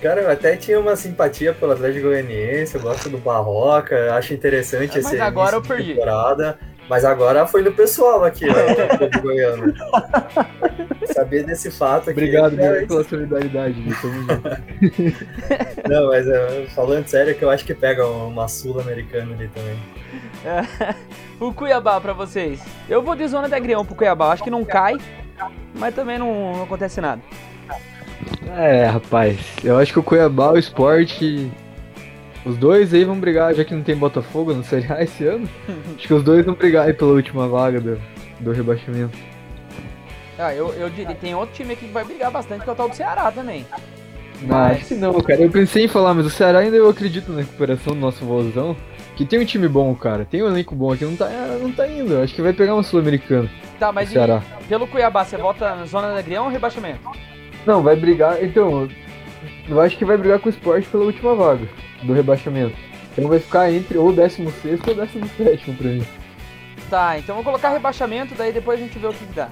Cara, eu até tinha uma simpatia pelo Atlético Goianiense, eu gosto do Barroca, acho interessante esse agora eu perdi. temporada. Mas agora foi no pessoal aqui, ó, do Goiano. (laughs) Saber desse fato aqui. Obrigado é, pela solidariedade, (laughs) Não, mas é, falando sério, que eu acho que pega uma sul-americana ali também. É, o Cuiabá pra vocês. Eu vou de zona de agrião pro Cuiabá. Acho que não cai, mas também não, não acontece nada. É, rapaz. Eu acho que o Cuiabá, o esporte os dois aí vão brigar, já que não tem Botafogo no Série A esse ano. (laughs) acho que os dois vão brigar aí pela última vaga do, do rebaixamento. Ah, eu, eu diria, tem outro time aqui que vai brigar bastante, que é o tal do Ceará também. Não, mas... acho que não, cara. Eu pensei em falar, mas o Ceará ainda eu acredito na recuperação do nosso vozão. Que tem um time bom, cara. Tem um elenco bom aqui, não tá, não tá indo. Acho que vai pegar uma Sul-Americana. Tá, mas. E, pelo Cuiabá, você volta na zona da Grião ou rebaixamento? Não, vai brigar. Então, eu acho que vai brigar com o esporte pela última vaga do rebaixamento. Então vai ficar entre ou 16 ou 17 pra mim. Tá, então vou colocar rebaixamento, daí depois a gente vê o que, dá.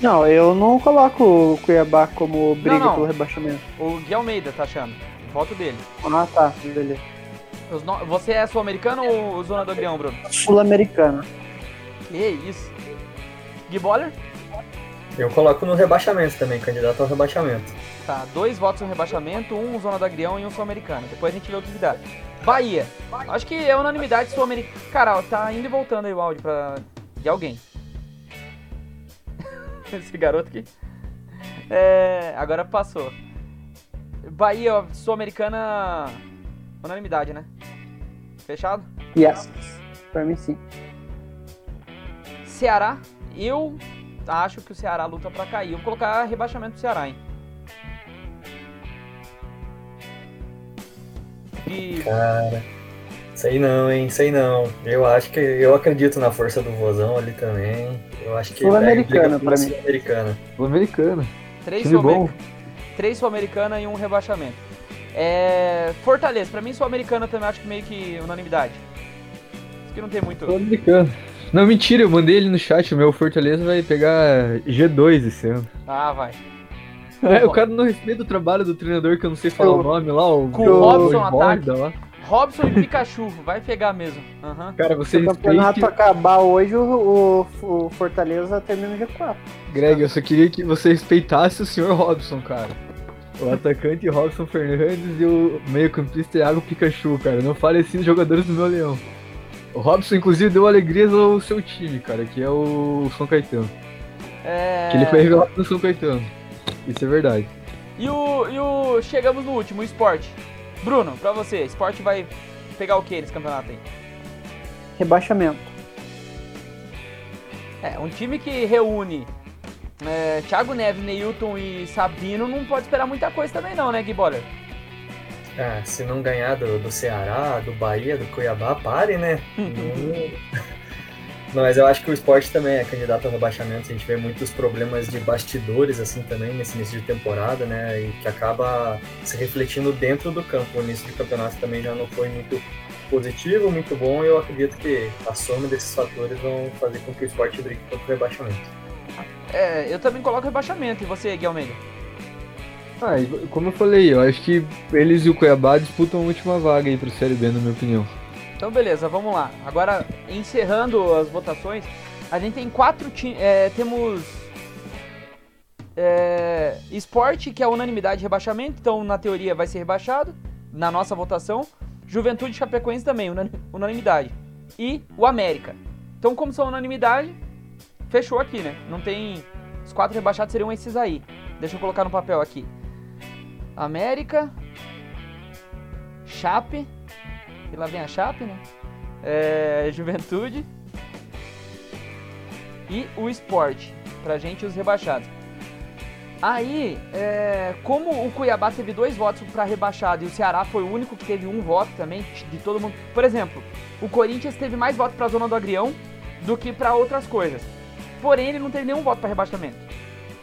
Não, eu não coloco o Cuiabá como briga não, não. pelo rebaixamento. O Gui Almeida tá achando. Voto dele. Ah, tá, beleza. No... Você é sul-americano ou Zona do Agrião, Bruno? Sul-americano. Que isso. Gui Boller? Eu coloco no rebaixamento também, candidato ao rebaixamento. Tá, dois votos no rebaixamento, um Zona do Agrião e um Sul-Americano. Depois a gente vê o que dá. Bahia. Acho que é unanimidade sul-americana. Cara, tá indo e voltando aí o áudio pra... de alguém. (laughs) Esse garoto aqui. É, agora passou. Bahia, Sul-Americana. Unanimidade, né? Fechado? Yes. Pra mim sim. Ceará, eu acho que o Ceará luta pra cair. Eu vou colocar rebaixamento do Ceará, hein? E... Cara, sei não, hein? Sei não. Eu acho que eu acredito na força do Vozão ali também. Eu acho que Sul-Americana pra mim. Sul-Americana. Sul-Americana. Três Sul-Americana. Três Sul-Americana e um rebaixamento. É... Fortaleza, pra mim Sul-Americana também acho que meio que unanimidade. Isso que não tem muito. Sul-Americana. Não, mentira, eu mandei ele no chat, o meu Fortaleza vai pegar G2 esse ano. Ah, vai. É, o cara não respeita o trabalho do treinador que eu não sei falar eu, o nome lá, o Com o Robson ataque. Lá. Robson e Pikachu, vai pegar mesmo. Uhum. Cara, você Se o campeonato acabar hoje, o, o, o, Fortaleza termina no G4. Greg, eu só queria que você respeitasse o senhor Robson, cara. O atacante Robson Fernandes e o meio-campista Thiago Pikachu, cara. Não fale assim jogadores do meu leão. O Robson, inclusive, deu alegrias ao seu time, cara, que é o São Caetano. É... Que ele foi revelado no São Caetano. Isso é verdade. E o, e o. Chegamos no último, o esporte. Bruno, pra você, esporte vai pegar o que nesse campeonato aí? Rebaixamento. É, um time que reúne é, Thiago Neves, Neilton e Sabino não pode esperar muita coisa também não, né, Gui Boller? É, se não ganhar do, do Ceará, do Bahia, do Cuiabá, pare, né? (laughs) Mas eu acho que o esporte também é candidato ao rebaixamento. A gente vê muitos problemas de bastidores assim também nesse início de temporada, né? E que acaba se refletindo dentro do campo. O início de campeonato também já não foi muito positivo, muito bom. E eu acredito que a soma desses fatores vão fazer com que o esporte brigue contra o rebaixamento. É, eu também coloco rebaixamento. E você, Guilherme? Ah, como eu falei, eu acho que eles e o Cuiabá disputam a última vaga aí pro Série B, na minha opinião. Então, beleza, vamos lá. Agora, encerrando as votações, a gente tem quatro times. É, temos. É, esporte, que é unanimidade de rebaixamento, então na teoria vai ser rebaixado, na nossa votação. Juventude Chapecoense também, unanimidade. E o América. Então, como são unanimidade, fechou aqui, né? Não tem. Os quatro rebaixados seriam esses aí. Deixa eu colocar no papel aqui. América. Chape e lá vem a Chape, né? É, (laughs) Juventude e o Esporte, pra gente os rebaixados. Aí, é, como o Cuiabá teve dois votos para rebaixado e o Ceará foi o único que teve um voto também, de todo mundo. Por exemplo, o Corinthians teve mais votos para a zona do Agrião do que para outras coisas. Porém, ele não teve nenhum voto para rebaixamento.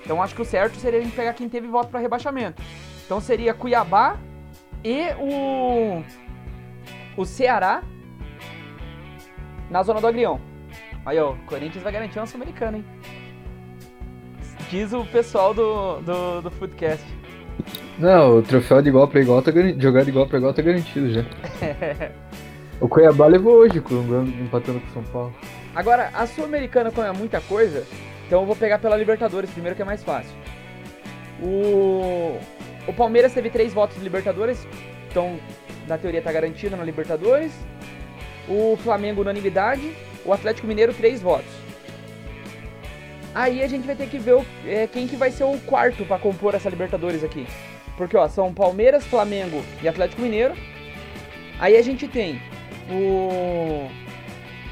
Então, acho que o certo seria a gente pegar quem teve voto para rebaixamento. Então, seria Cuiabá e o o Ceará na zona do Agrião. Aí, ó, o Corinthians vai garantir uma Sul-Americana, hein? Diz o pessoal do, do, do Foodcast. Não, o troféu de igual pra igual tá jogar de igual pra igual tá garantido já. (laughs) o Cuiabá levou hoje, empatando com o São Paulo. Agora, a Sul-Americana, é muita coisa, então eu vou pegar pela Libertadores primeiro, que é mais fácil. O, o Palmeiras teve três votos de Libertadores, então na teoria está garantida na Libertadores. O Flamengo, unanimidade. O Atlético Mineiro, três votos. Aí a gente vai ter que ver o, é, quem que vai ser o quarto para compor essa Libertadores aqui. Porque, ó, são Palmeiras, Flamengo e Atlético Mineiro. Aí a gente tem o...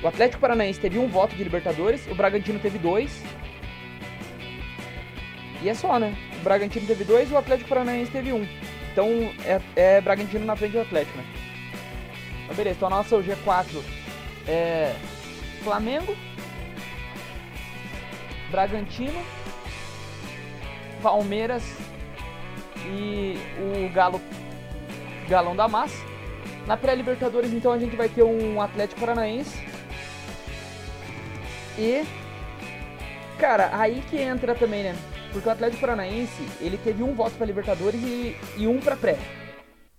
O Atlético Paranaense teve um voto de Libertadores, o Bragantino teve dois. E é só, né? O Bragantino teve dois e o Atlético Paranaense teve um. Então é, é Bragantino na frente do Atlético, né? Então, beleza, então a nossa G4 é Flamengo, Bragantino, Palmeiras e o Galo Galão da Massa. Na pré-Libertadores, então, a gente vai ter um Atlético Paranaense. E. Cara, aí que entra também, né? Porque o Atlético Paranaense, ele teve um voto para Libertadores e, e um para pré,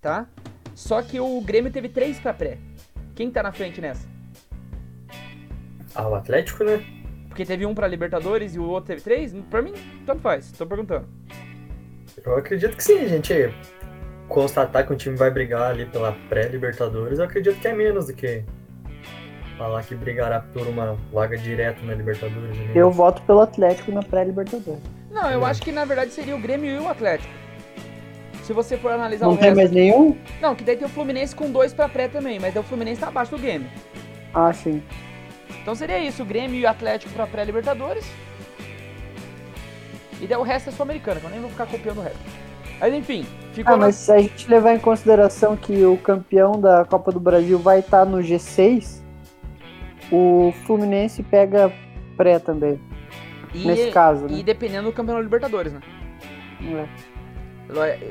tá? Só que o Grêmio teve três pra pré. Quem tá na frente nessa? Ah, o Atlético, né? Porque teve um pra Libertadores e o outro teve três? Pra mim, tanto faz. Tô perguntando. Eu acredito que sim, a gente constatar que o time vai brigar ali pela pré-Libertadores, eu acredito que é menos do que falar que brigará por uma vaga direta na Libertadores. Né? Eu voto pelo Atlético na pré-Libertadores. Não, eu acho que na verdade seria o Grêmio e o Atlético. Se você for analisar Não o tem resto... mais nenhum? Não, que daí tem o Fluminense com dois pra pré também, mas daí o Fluminense tá abaixo do Grêmio. Ah, sim. Então seria isso, o Grêmio e o Atlético pra pré-Libertadores. E daí o resto é sul-americano, que eu nem vou ficar copiando o resto. Mas enfim, ficou. Ah, mas se a gente levar em consideração que o campeão da Copa do Brasil vai estar tá no G6, o Fluminense pega pré também. E, nesse caso, né? E dependendo do campeão da Libertadores, né? É.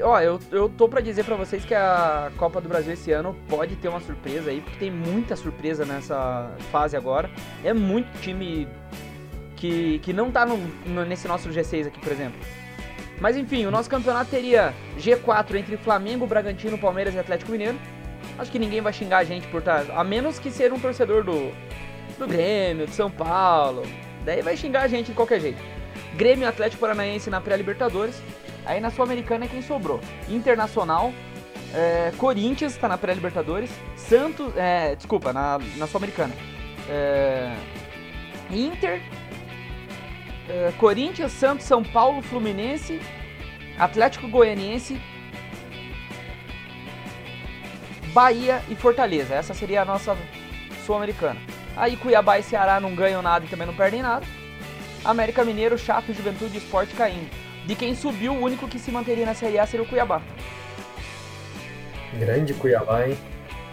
Ó, eu, eu tô pra dizer pra vocês que a Copa do Brasil esse ano pode ter uma surpresa aí, porque tem muita surpresa nessa fase agora. É muito time que, que não tá no, no, nesse nosso G6 aqui, por exemplo. Mas enfim, o nosso campeonato teria G4 entre Flamengo, Bragantino, Palmeiras e Atlético Mineiro. Acho que ninguém vai xingar a gente por estar. A menos que ser um torcedor do, do Grêmio, de São Paulo. Daí vai xingar a gente de qualquer jeito. Grêmio Atlético Paranaense na pré-Libertadores. Aí na Sul-Americana é quem sobrou. Internacional, é, Corinthians está na pré-Libertadores. Santos, é, desculpa, na, na Sul-Americana. É, Inter, Corinthians, Santos, São Paulo, Fluminense, Atlético Goianiense, Bahia e Fortaleza. Essa seria a nossa Sul-Americana. Aí Cuiabá e Ceará não ganham nada e também não perdem nada. América Mineiro, Chape, Juventude e Esporte caindo. De quem subiu, o único que se manteria na Série A seria o Cuiabá. Grande Cuiabá, hein?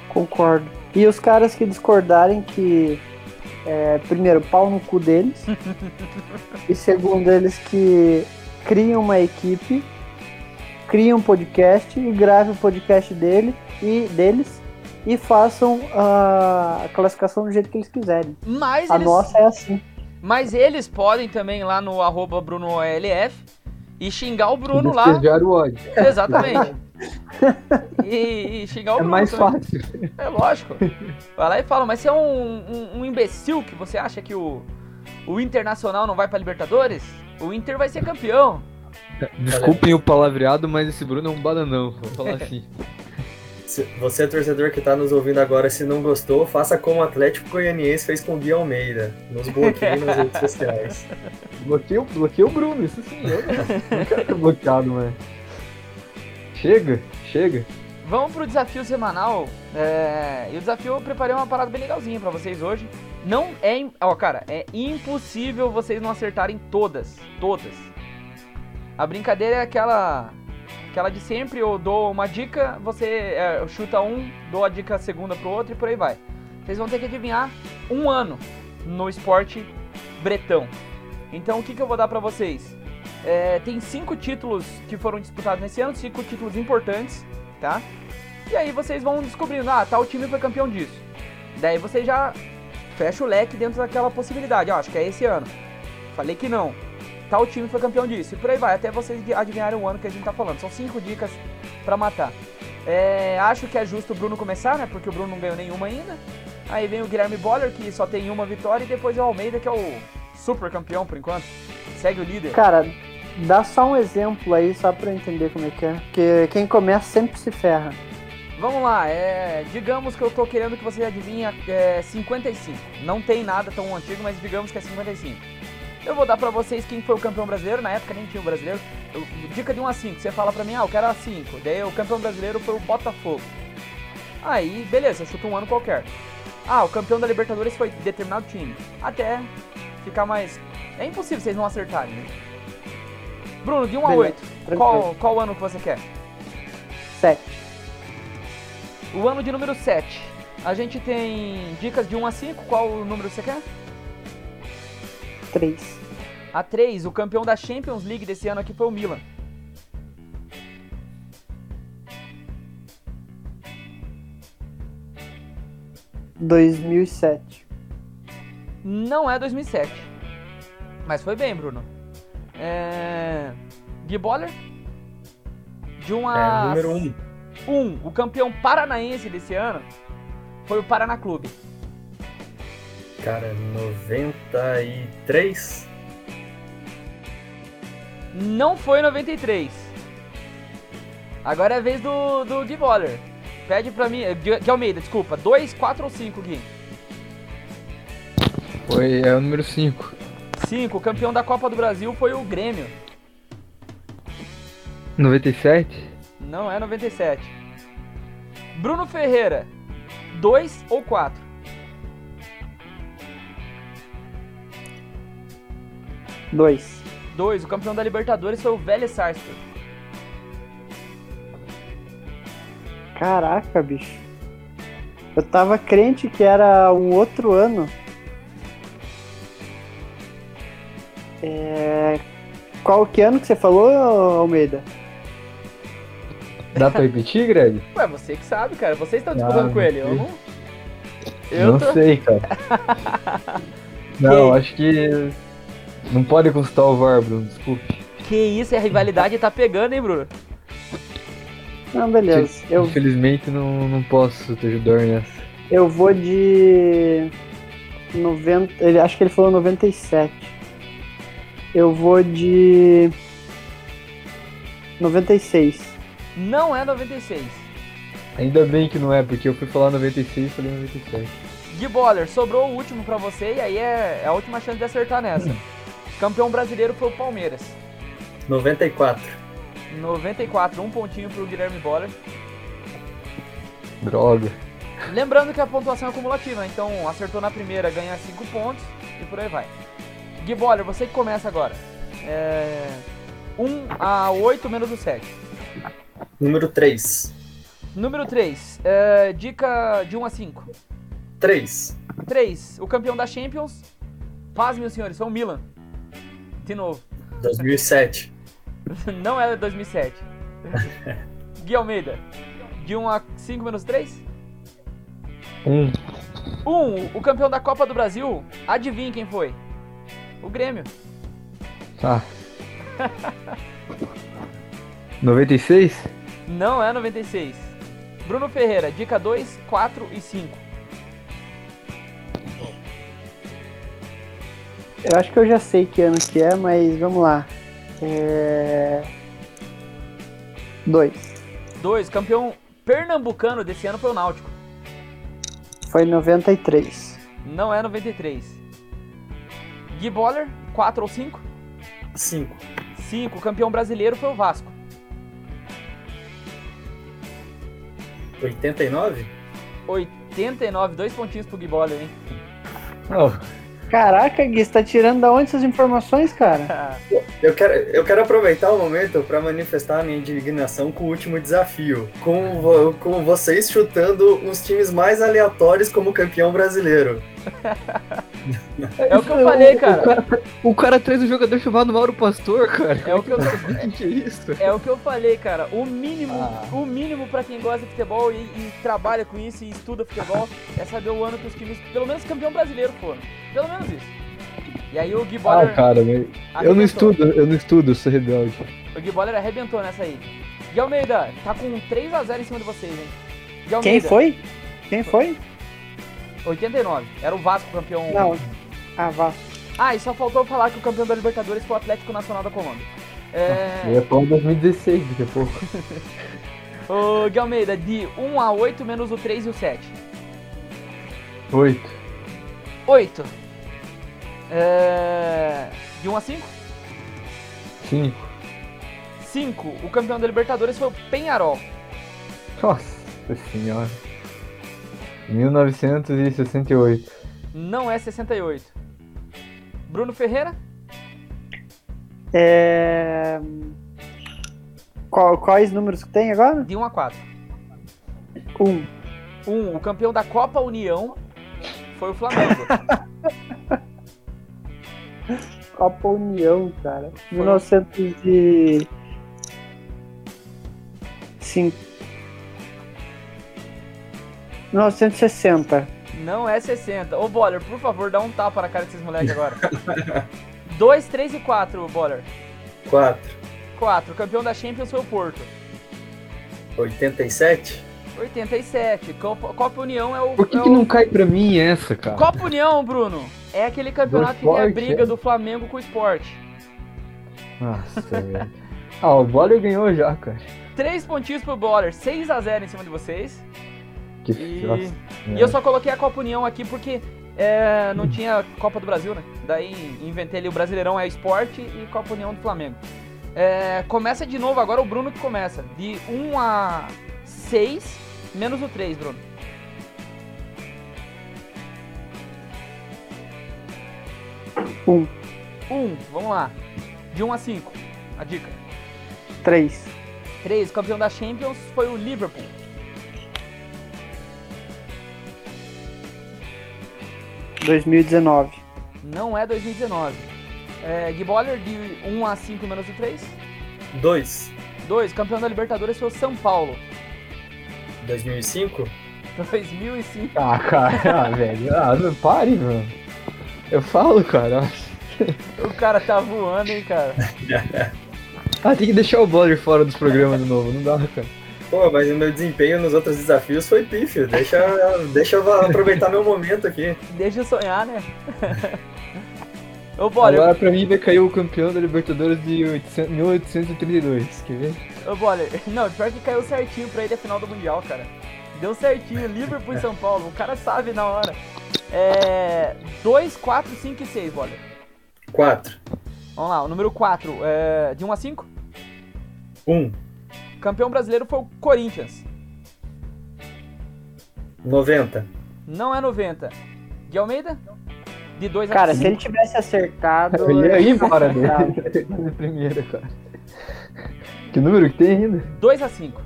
Concordo. E os caras que discordarem que é, primeiro, pau no cu deles. (laughs) e segundo, eles que criam uma equipe, criam um podcast e gravem o podcast dele e deles e façam a classificação do jeito que eles quiserem. Mas a eles... nossa é assim. Mas eles podem também lá no arroba BrunoLF e xingar o Bruno lá. o ódio. Exatamente. (laughs) e, e xingar o é Bruno. É mais fácil. É lógico. Vai lá e fala, mas você é um, um, um imbecil que você acha que o, o Internacional não vai pra Libertadores? O Inter vai ser campeão. Desculpem o palavreado, mas esse Bruno é um bananão, vou falar (laughs) assim. Se você é torcedor que está nos ouvindo agora, se não gostou, faça como o Atlético Goianiense fez com o Gui Almeida. Nos bloqueie nas redes sociais. (laughs) Bloqueio, bloqueio o Bruno, isso sim. Eu não, não quero ser bloqueado, mano. Chega, chega. Vamos pro desafio semanal. É... E o desafio eu preparei uma parada bem legalzinha para vocês hoje. Não é. Ó, cara, é impossível vocês não acertarem todas. Todas. A brincadeira é aquela Aquela de sempre, eu dou uma dica, você é, chuta um, dou a dica segunda pro outro e por aí vai. Vocês vão ter que adivinhar um ano no esporte bretão. Então o que, que eu vou dar para vocês? É, tem cinco títulos que foram disputados nesse ano, cinco títulos importantes, tá? E aí vocês vão descobrindo, ah, tal time foi campeão disso. Daí você já fecha o leque dentro daquela possibilidade, ah, acho que é esse ano. Falei que não tal time foi campeão disso. E por aí vai, até vocês adivinharem o ano que a gente tá falando. São cinco dicas para matar. É, acho que é justo o Bruno começar, né? Porque o Bruno não ganhou nenhuma ainda. Aí vem o Guilherme Boller, que só tem uma vitória, e depois o Almeida, que é o super campeão por enquanto. Segue o líder. Cara, dá só um exemplo aí, só pra eu entender como é que é. Porque quem começa sempre se ferra. Vamos lá, é, digamos que eu tô querendo que você adivinhe é, 55. Não tem nada tão antigo, mas digamos que é 55. Eu vou dar pra vocês quem foi o campeão brasileiro, na época nem tinha o brasileiro. Eu, dica de 1 a 5, você fala pra mim, ah, eu quero a 5. Daí o campeão brasileiro foi o Botafogo. Aí, beleza, chuta um ano qualquer. Ah, o campeão da Libertadores foi determinado time. Até ficar mais. É impossível vocês não acertarem, né? Bruno, de 1 a 8, qual, qual ano que você quer? 7. O ano de número 7. A gente tem dicas de 1 a 5, qual o número você quer? 3. A 3, o campeão da Champions League desse ano aqui foi o Milan. Dois mil e sete. Não é 2007. Mas foi bem, Bruno. É... Gui Boller? De 1 a... É, número 1. Um. Um, o campeão paranaense desse ano foi o Paraná Clube. Cara, 93? Não foi 93. Agora é a vez do, do Gui Boller. Pede pra mim. De Almeida, desculpa. 2, 4 ou 5, Gui? Foi é o número 5. 5. O campeão da Copa do Brasil foi o Grêmio. 97? Não é 97. Bruno Ferreira. 2 ou 4? 2. 2. O campeão da Libertadores foi o Vélez Sarsfield. Caraca, bicho. Eu tava crente que era um outro ano. É... Qual que ano que você falou, Almeida? Dá pra repetir, Greg? (laughs) Ué, você que sabe, cara. Vocês estão disputando ah, com ele. Eu não. Eu não tô... sei, cara. (laughs) não, acho que. Não pode consultar o VAR, Bruno, desculpe. Que isso, a rivalidade tá pegando, hein, Bruno? Não, beleza. Eu... Infelizmente não, não posso te ajudar nessa. Eu vou de. 90. Ele, acho que ele falou 97. Eu vou de. 96. Não é 96. Ainda bem que não é, porque eu fui falar 96 e falei 97. Gui Boller, sobrou o último para você e aí é, é, a última chance de acertar nessa. Campeão brasileiro foi o Palmeiras. 94. 94, um pontinho pro Guilherme Boller. Droga. Lembrando que a pontuação é acumulativa, então acertou na primeira, ganha 5 pontos e por aí vai. Gui Boller, você que começa agora. É... 1 a 8 menos o 7. Número 3. Número 3. É, dica de 1 a 5. 3. 3. O campeão da Champions. Paz, meus senhores, foi o Milan. De novo. 2007. (laughs) Não é 2007. (laughs) Gui Almeida. De 1 a 5 menos 3? 1. 1. O campeão da Copa do Brasil. Adivinha quem foi? O Grêmio. Tá. 96? Não é 96. Bruno Ferreira, dica 2, 4 e 5. Eu acho que eu já sei que ano que é, mas vamos lá. É... 2. 2. Campeão pernambucano desse ano foi o Náutico. Foi 93. Não é 93. Gui Boller, 4 ou 5? 5. 5. Campeão brasileiro foi o Vasco. 89? 89, dois pontinhos pro Giboller, hein? Oh. Caraca, Gui, você tá tirando da onde essas informações, cara? (laughs) eu, quero, eu quero aproveitar o momento para manifestar a minha indignação com o último desafio. Com, com vocês chutando os times mais aleatórios como campeão brasileiro. (laughs) É o que eu falei, cara. O cara, o cara traz um jogador chamado Mauro Pastor, cara. É o que eu (laughs) que é isso? É o que eu falei, cara. O mínimo, ah. o mínimo para quem gosta de futebol e, e, trabalha com isso e estuda futebol é saber o ano que os times, pelo menos campeão brasileiro, foram. Pelo menos isso. E aí o Gui Boller. Ah, cara, eu não estudo, eu não estudo, sou rebelde. O Gui Boller arrebentou nessa aí. Gui Almeida, tá com 3x0 em cima de vocês, hein? Quem foi? Quem foi? 89. Era o Vasco campeão. Não. Ah, Vasco. Ah, e só faltou falar que o campeão da Libertadores foi o Atlético Nacional da Colômbia. É... Eu ia falar 2016 daqui a pouco. (laughs) Ô, Gui Almeida, de 1 a 8 menos o 3 e o 7. 8. 8. É... De 1 a 5? 5. 5. O campeão da Libertadores foi o Penharol. Nossa senhora. 1968. Não é 68. Bruno Ferreira? É... Qual, quais números que tem agora? De 1 a 4. 1. 1. O campeão da Copa União foi o Flamengo. (laughs) Copa União, cara. 1905. 1960. Não é 60. Ô, Boller, por favor, dá um tapa na cara desses moleques agora. (laughs) 2, 3 e 4, Boller. 4. 4. Campeão da Champions foi o Porto. 87? 87. Copa, Copa União é o. Por que, é que o... não cai pra mim essa, cara? Copa União, Bruno, é aquele campeonato que tem a briga é? do Flamengo com o esporte. Nossa, velho. Ah, o Boller ganhou já, cara. Três pontinhos pro Boller, 6x0 em cima de vocês. Que e... Nossa, e eu só coloquei a Copa União aqui porque é, não tinha Copa do Brasil, né? Daí inventei ali o Brasileirão é esporte e Copa União do Flamengo. É, começa de novo agora o Bruno que começa. De 1 a 6, menos o 3, Bruno. Um. Um, vamos lá. De 1 a 5, a dica. 3. 3, campeão da Champions foi o Liverpool. Dois mil e dezenove. Não é 2019. É, Giboller de 1 a 5 menos o 3? 2. 2. Campeão da Libertadores foi o São Paulo. 2005? 2005. Ah, cara, (laughs) ah, velho. Ah, não pare, mano. Eu falo, cara. O cara tá voando, hein, cara. ah, tem que deixar o Boller fora dos programas de novo, não dá, cara. Pô, mas o meu desempenho nos outros desafios foi pífio. Deixa, (laughs) deixa eu aproveitar meu momento aqui. Deixa eu sonhar, né? Ô, Boller. Agora pra mim vai cair o campeão da Libertadores de 800, 1832, quer ver? Ô, Boller, não, pior que caiu certinho pra ele a final do Mundial, cara. Deu certinho, Liverpool e São Paulo, o cara sabe na hora. É. 2, 4, 5 e 6, Boller. 4. Vamos lá, o número 4, é... de 1 a 5? 1. Campeão brasileiro foi o Corinthians. 90. Não é 90. De Almeida? De 2 a 5. Cara, se ele tivesse acertado. Eu ia ir embora dele. (laughs) primeira, cara. Que número que tem ainda? 2 a 5.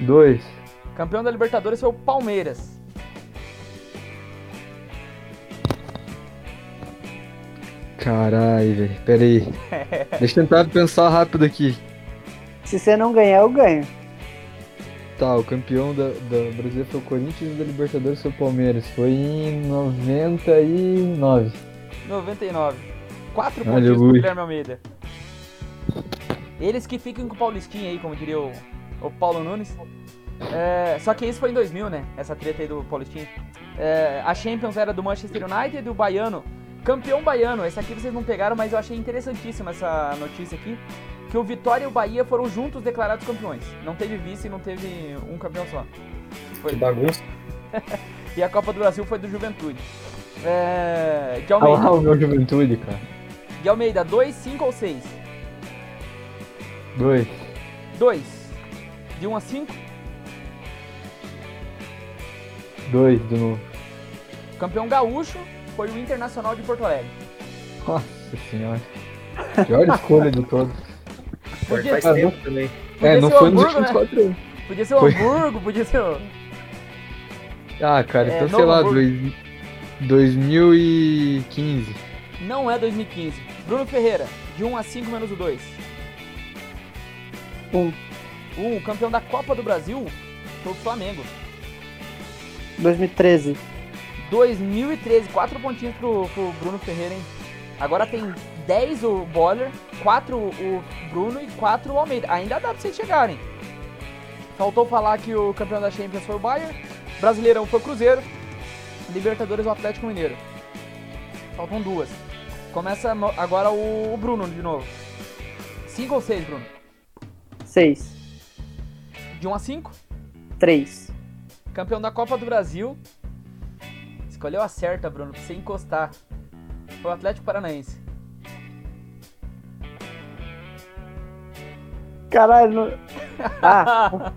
2. Campeão da Libertadores foi o Palmeiras. Caralho, velho. Pera aí. (laughs) Deixa eu tentar pensar rápido aqui. Se você não ganhar, eu ganho. Tá, o campeão da, da Brasil foi o Corinthians e da Libertadores foi o Palmeiras. Foi em 99. 99. Quatro pontos pro Guilherme Almeida. Eles que ficam com o Paulistinha aí, como diria o, o Paulo Nunes. É, só que isso foi em 2000, né? Essa treta aí do Paulistinha. É, a Champions era do Manchester United e do Baiano. Campeão baiano. Esse aqui vocês não pegaram, mas eu achei interessantíssima essa notícia aqui. Que o Vitória e o Bahia foram juntos declarados campeões. Não teve vice, não teve um campeão só. Foi... Que bagunça. (laughs) e a Copa do Brasil foi do Juventude. É... De Almeida. Ah, o meu Juventude, cara. De Almeida, 2, 5 ou 6? 2. 2. De 1 um a 5? 2 de novo. Campeão gaúcho foi o Internacional de Porto Alegre. Nossa senhora. Pior escolha de todos. (laughs) Podia faz tempo também. é, não foi nos últimos 4 anos. Podia ser o Hamburgo, podia ser o... Ah, cara, é, então sei lá, dois, 2015. Não é 2015. Bruno Ferreira, de 1 a 5 menos o 2. 1. 1, campeão da Copa do Brasil foi o Flamengo. 2013. 2013, 4 pontinhos pro, pro Bruno Ferreira, hein? Agora tem 10 o Boller, 4 o Bruno e 4 o Almeida. Ainda dá pra vocês chegarem. Faltou falar que o campeão da Champions foi o Bayern, Brasileirão foi o Cruzeiro, Libertadores o Atlético Mineiro. Faltam duas. Começa agora o Bruno de novo. 5 ou 6, Bruno? 6. De 1 a 5? 3. Campeão da Copa do Brasil. Escolheu a certa, Bruno, pra você encostar. Foi o Atlético Paranaense. Caralho, não... (laughs) Ah!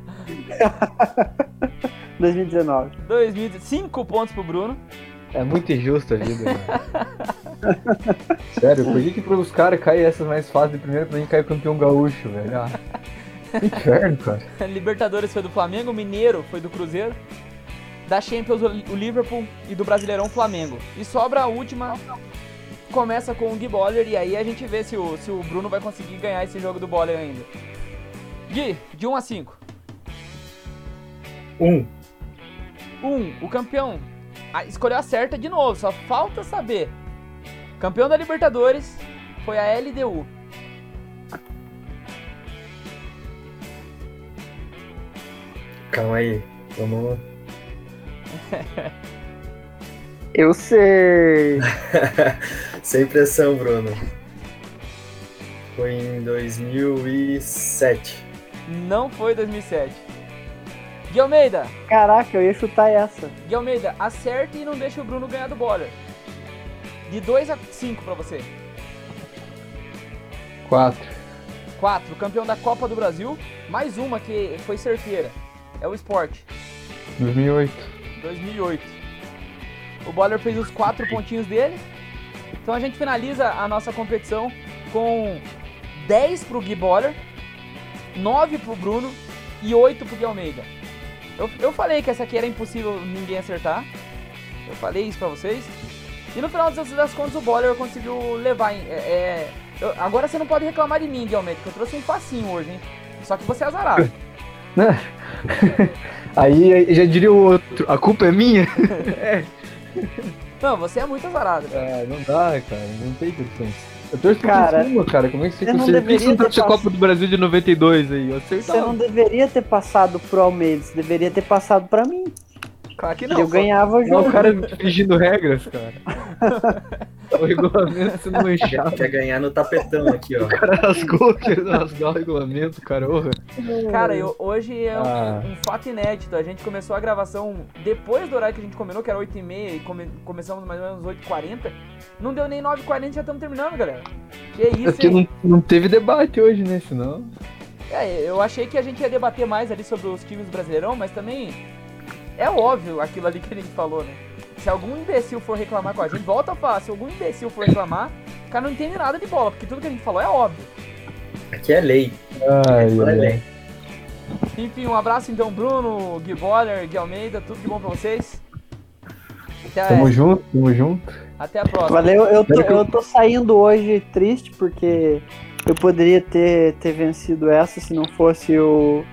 2019. 2019. 5 pontos pro Bruno. É muito injusto a vida, (laughs) Sério, por que, que pros caras caem essas mais fáceis primeiro pra mim cai o campeão gaúcho, velho? Ah, inferno, cara. (laughs) Libertadores foi do Flamengo, Mineiro foi do Cruzeiro. Da Champions o Liverpool e do Brasileirão o Flamengo. E sobra a última começa com o Gui Boller e aí a gente vê se o, se o Bruno vai conseguir ganhar esse jogo do Boller ainda. Gui, de 1 a 5. 1. 1. O campeão ah, escolheu a certa de novo, só falta saber. Campeão da Libertadores foi a LDU. calma aí. Vamos. (laughs) Eu sei. (laughs) Sem pressão, Bruno. Foi em 2007. Não foi 2007. Gui Almeida. Caraca, eu ia chutar essa. Gui Almeida, acerte e não deixe o Bruno ganhar do Boller. De 2 a 5 pra você. 4. 4. Campeão da Copa do Brasil. Mais uma que foi certeira. É o esporte. 2008. 2008. O Boller fez os 4 pontinhos dele. Então a gente finaliza a nossa competição com 10 pro Gui Boller, 9 pro Bruno e 8 pro Gui Almeida. Eu, eu falei que essa aqui era impossível ninguém acertar. Eu falei isso pra vocês. E no final das contas o Boller conseguiu levar. É, é, eu, agora você não pode reclamar de mim, Gui Almeida, que eu trouxe um facinho hoje, hein? Só que você é azarado. (laughs) (laughs) Aí já diria o outro, a culpa é minha? (laughs) é. Não, você é muito azarado. Cara. É, não dá, cara, não tem condições. Eu torço cara, cima, cara. Como é que você conseguiu? Por que você não trouxe a Copa do Brasil de 92 aí? Você não deveria ter passado pro Almeida, você deveria ter passado pra mim. Claro que não. Eu ganhava o jogo. Não, o cara fingindo regras, cara. (laughs) o regulamento sendo manchado. Quer ganhar no tapetão aqui, ó. O cara rasgou, quer rasgar o regulamento, cara. Orra. Cara, eu, hoje é um, ah. um, fato inédito. A gente começou a gravação depois do horário que a gente combinou, que era 8h30, e come, começamos mais ou menos 8h40. Não deu nem 9h40 já estamos terminando, galera. Que é isso, é porque não, não teve debate hoje, né? Senão. É, eu achei que a gente ia debater mais ali sobre os times do Brasileirão, mas também é óbvio aquilo ali que a gente falou, né? Se algum imbecil for reclamar com a gente, volta a falar, se algum imbecil for reclamar, o cara não entende nada de bola, porque tudo que a gente falou é óbvio. Aqui é lei. Ai, Aqui é lei. Enfim, um abraço então, Bruno, Gui Boller, Gui Almeida, tudo de bom pra vocês. Até tamo a... junto, tamo junto. Até a próxima. Valeu, eu tô, eu tô saindo hoje triste porque eu poderia ter, ter vencido essa se não fosse o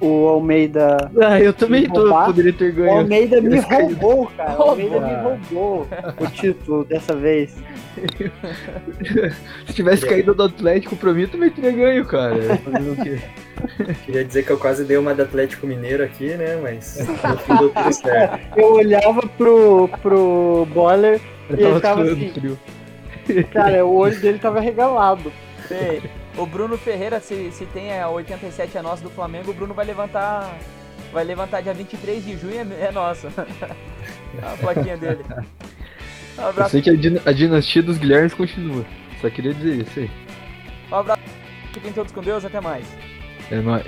o Almeida. Ah, eu também tô, poderia ter ganho. O Almeida me roubou, cara. O Almeida me roubou o título dessa vez. (laughs) Se tivesse caído do Atlético pra mim, eu também teria ganho, cara. (laughs) o quê? Queria dizer que eu quase dei uma do Atlético Mineiro aqui, né? Mas no tudo (laughs) certo. Eu olhava pro, pro Boiler e ele tava assim. Frio. Cara, o olho dele tava regalado. Sei. O Bruno Ferreira, se, se tem a 87 é nossa do Flamengo, o Bruno vai levantar. Vai levantar dia 23 de junho, é, é nossa. (laughs) a plaquinha dele. Um abraço. Eu sei que a, din a dinastia dos Guilhermes continua. Só queria dizer isso aí. Um abraço. Fiquem todos com Deus, até mais. É nóis.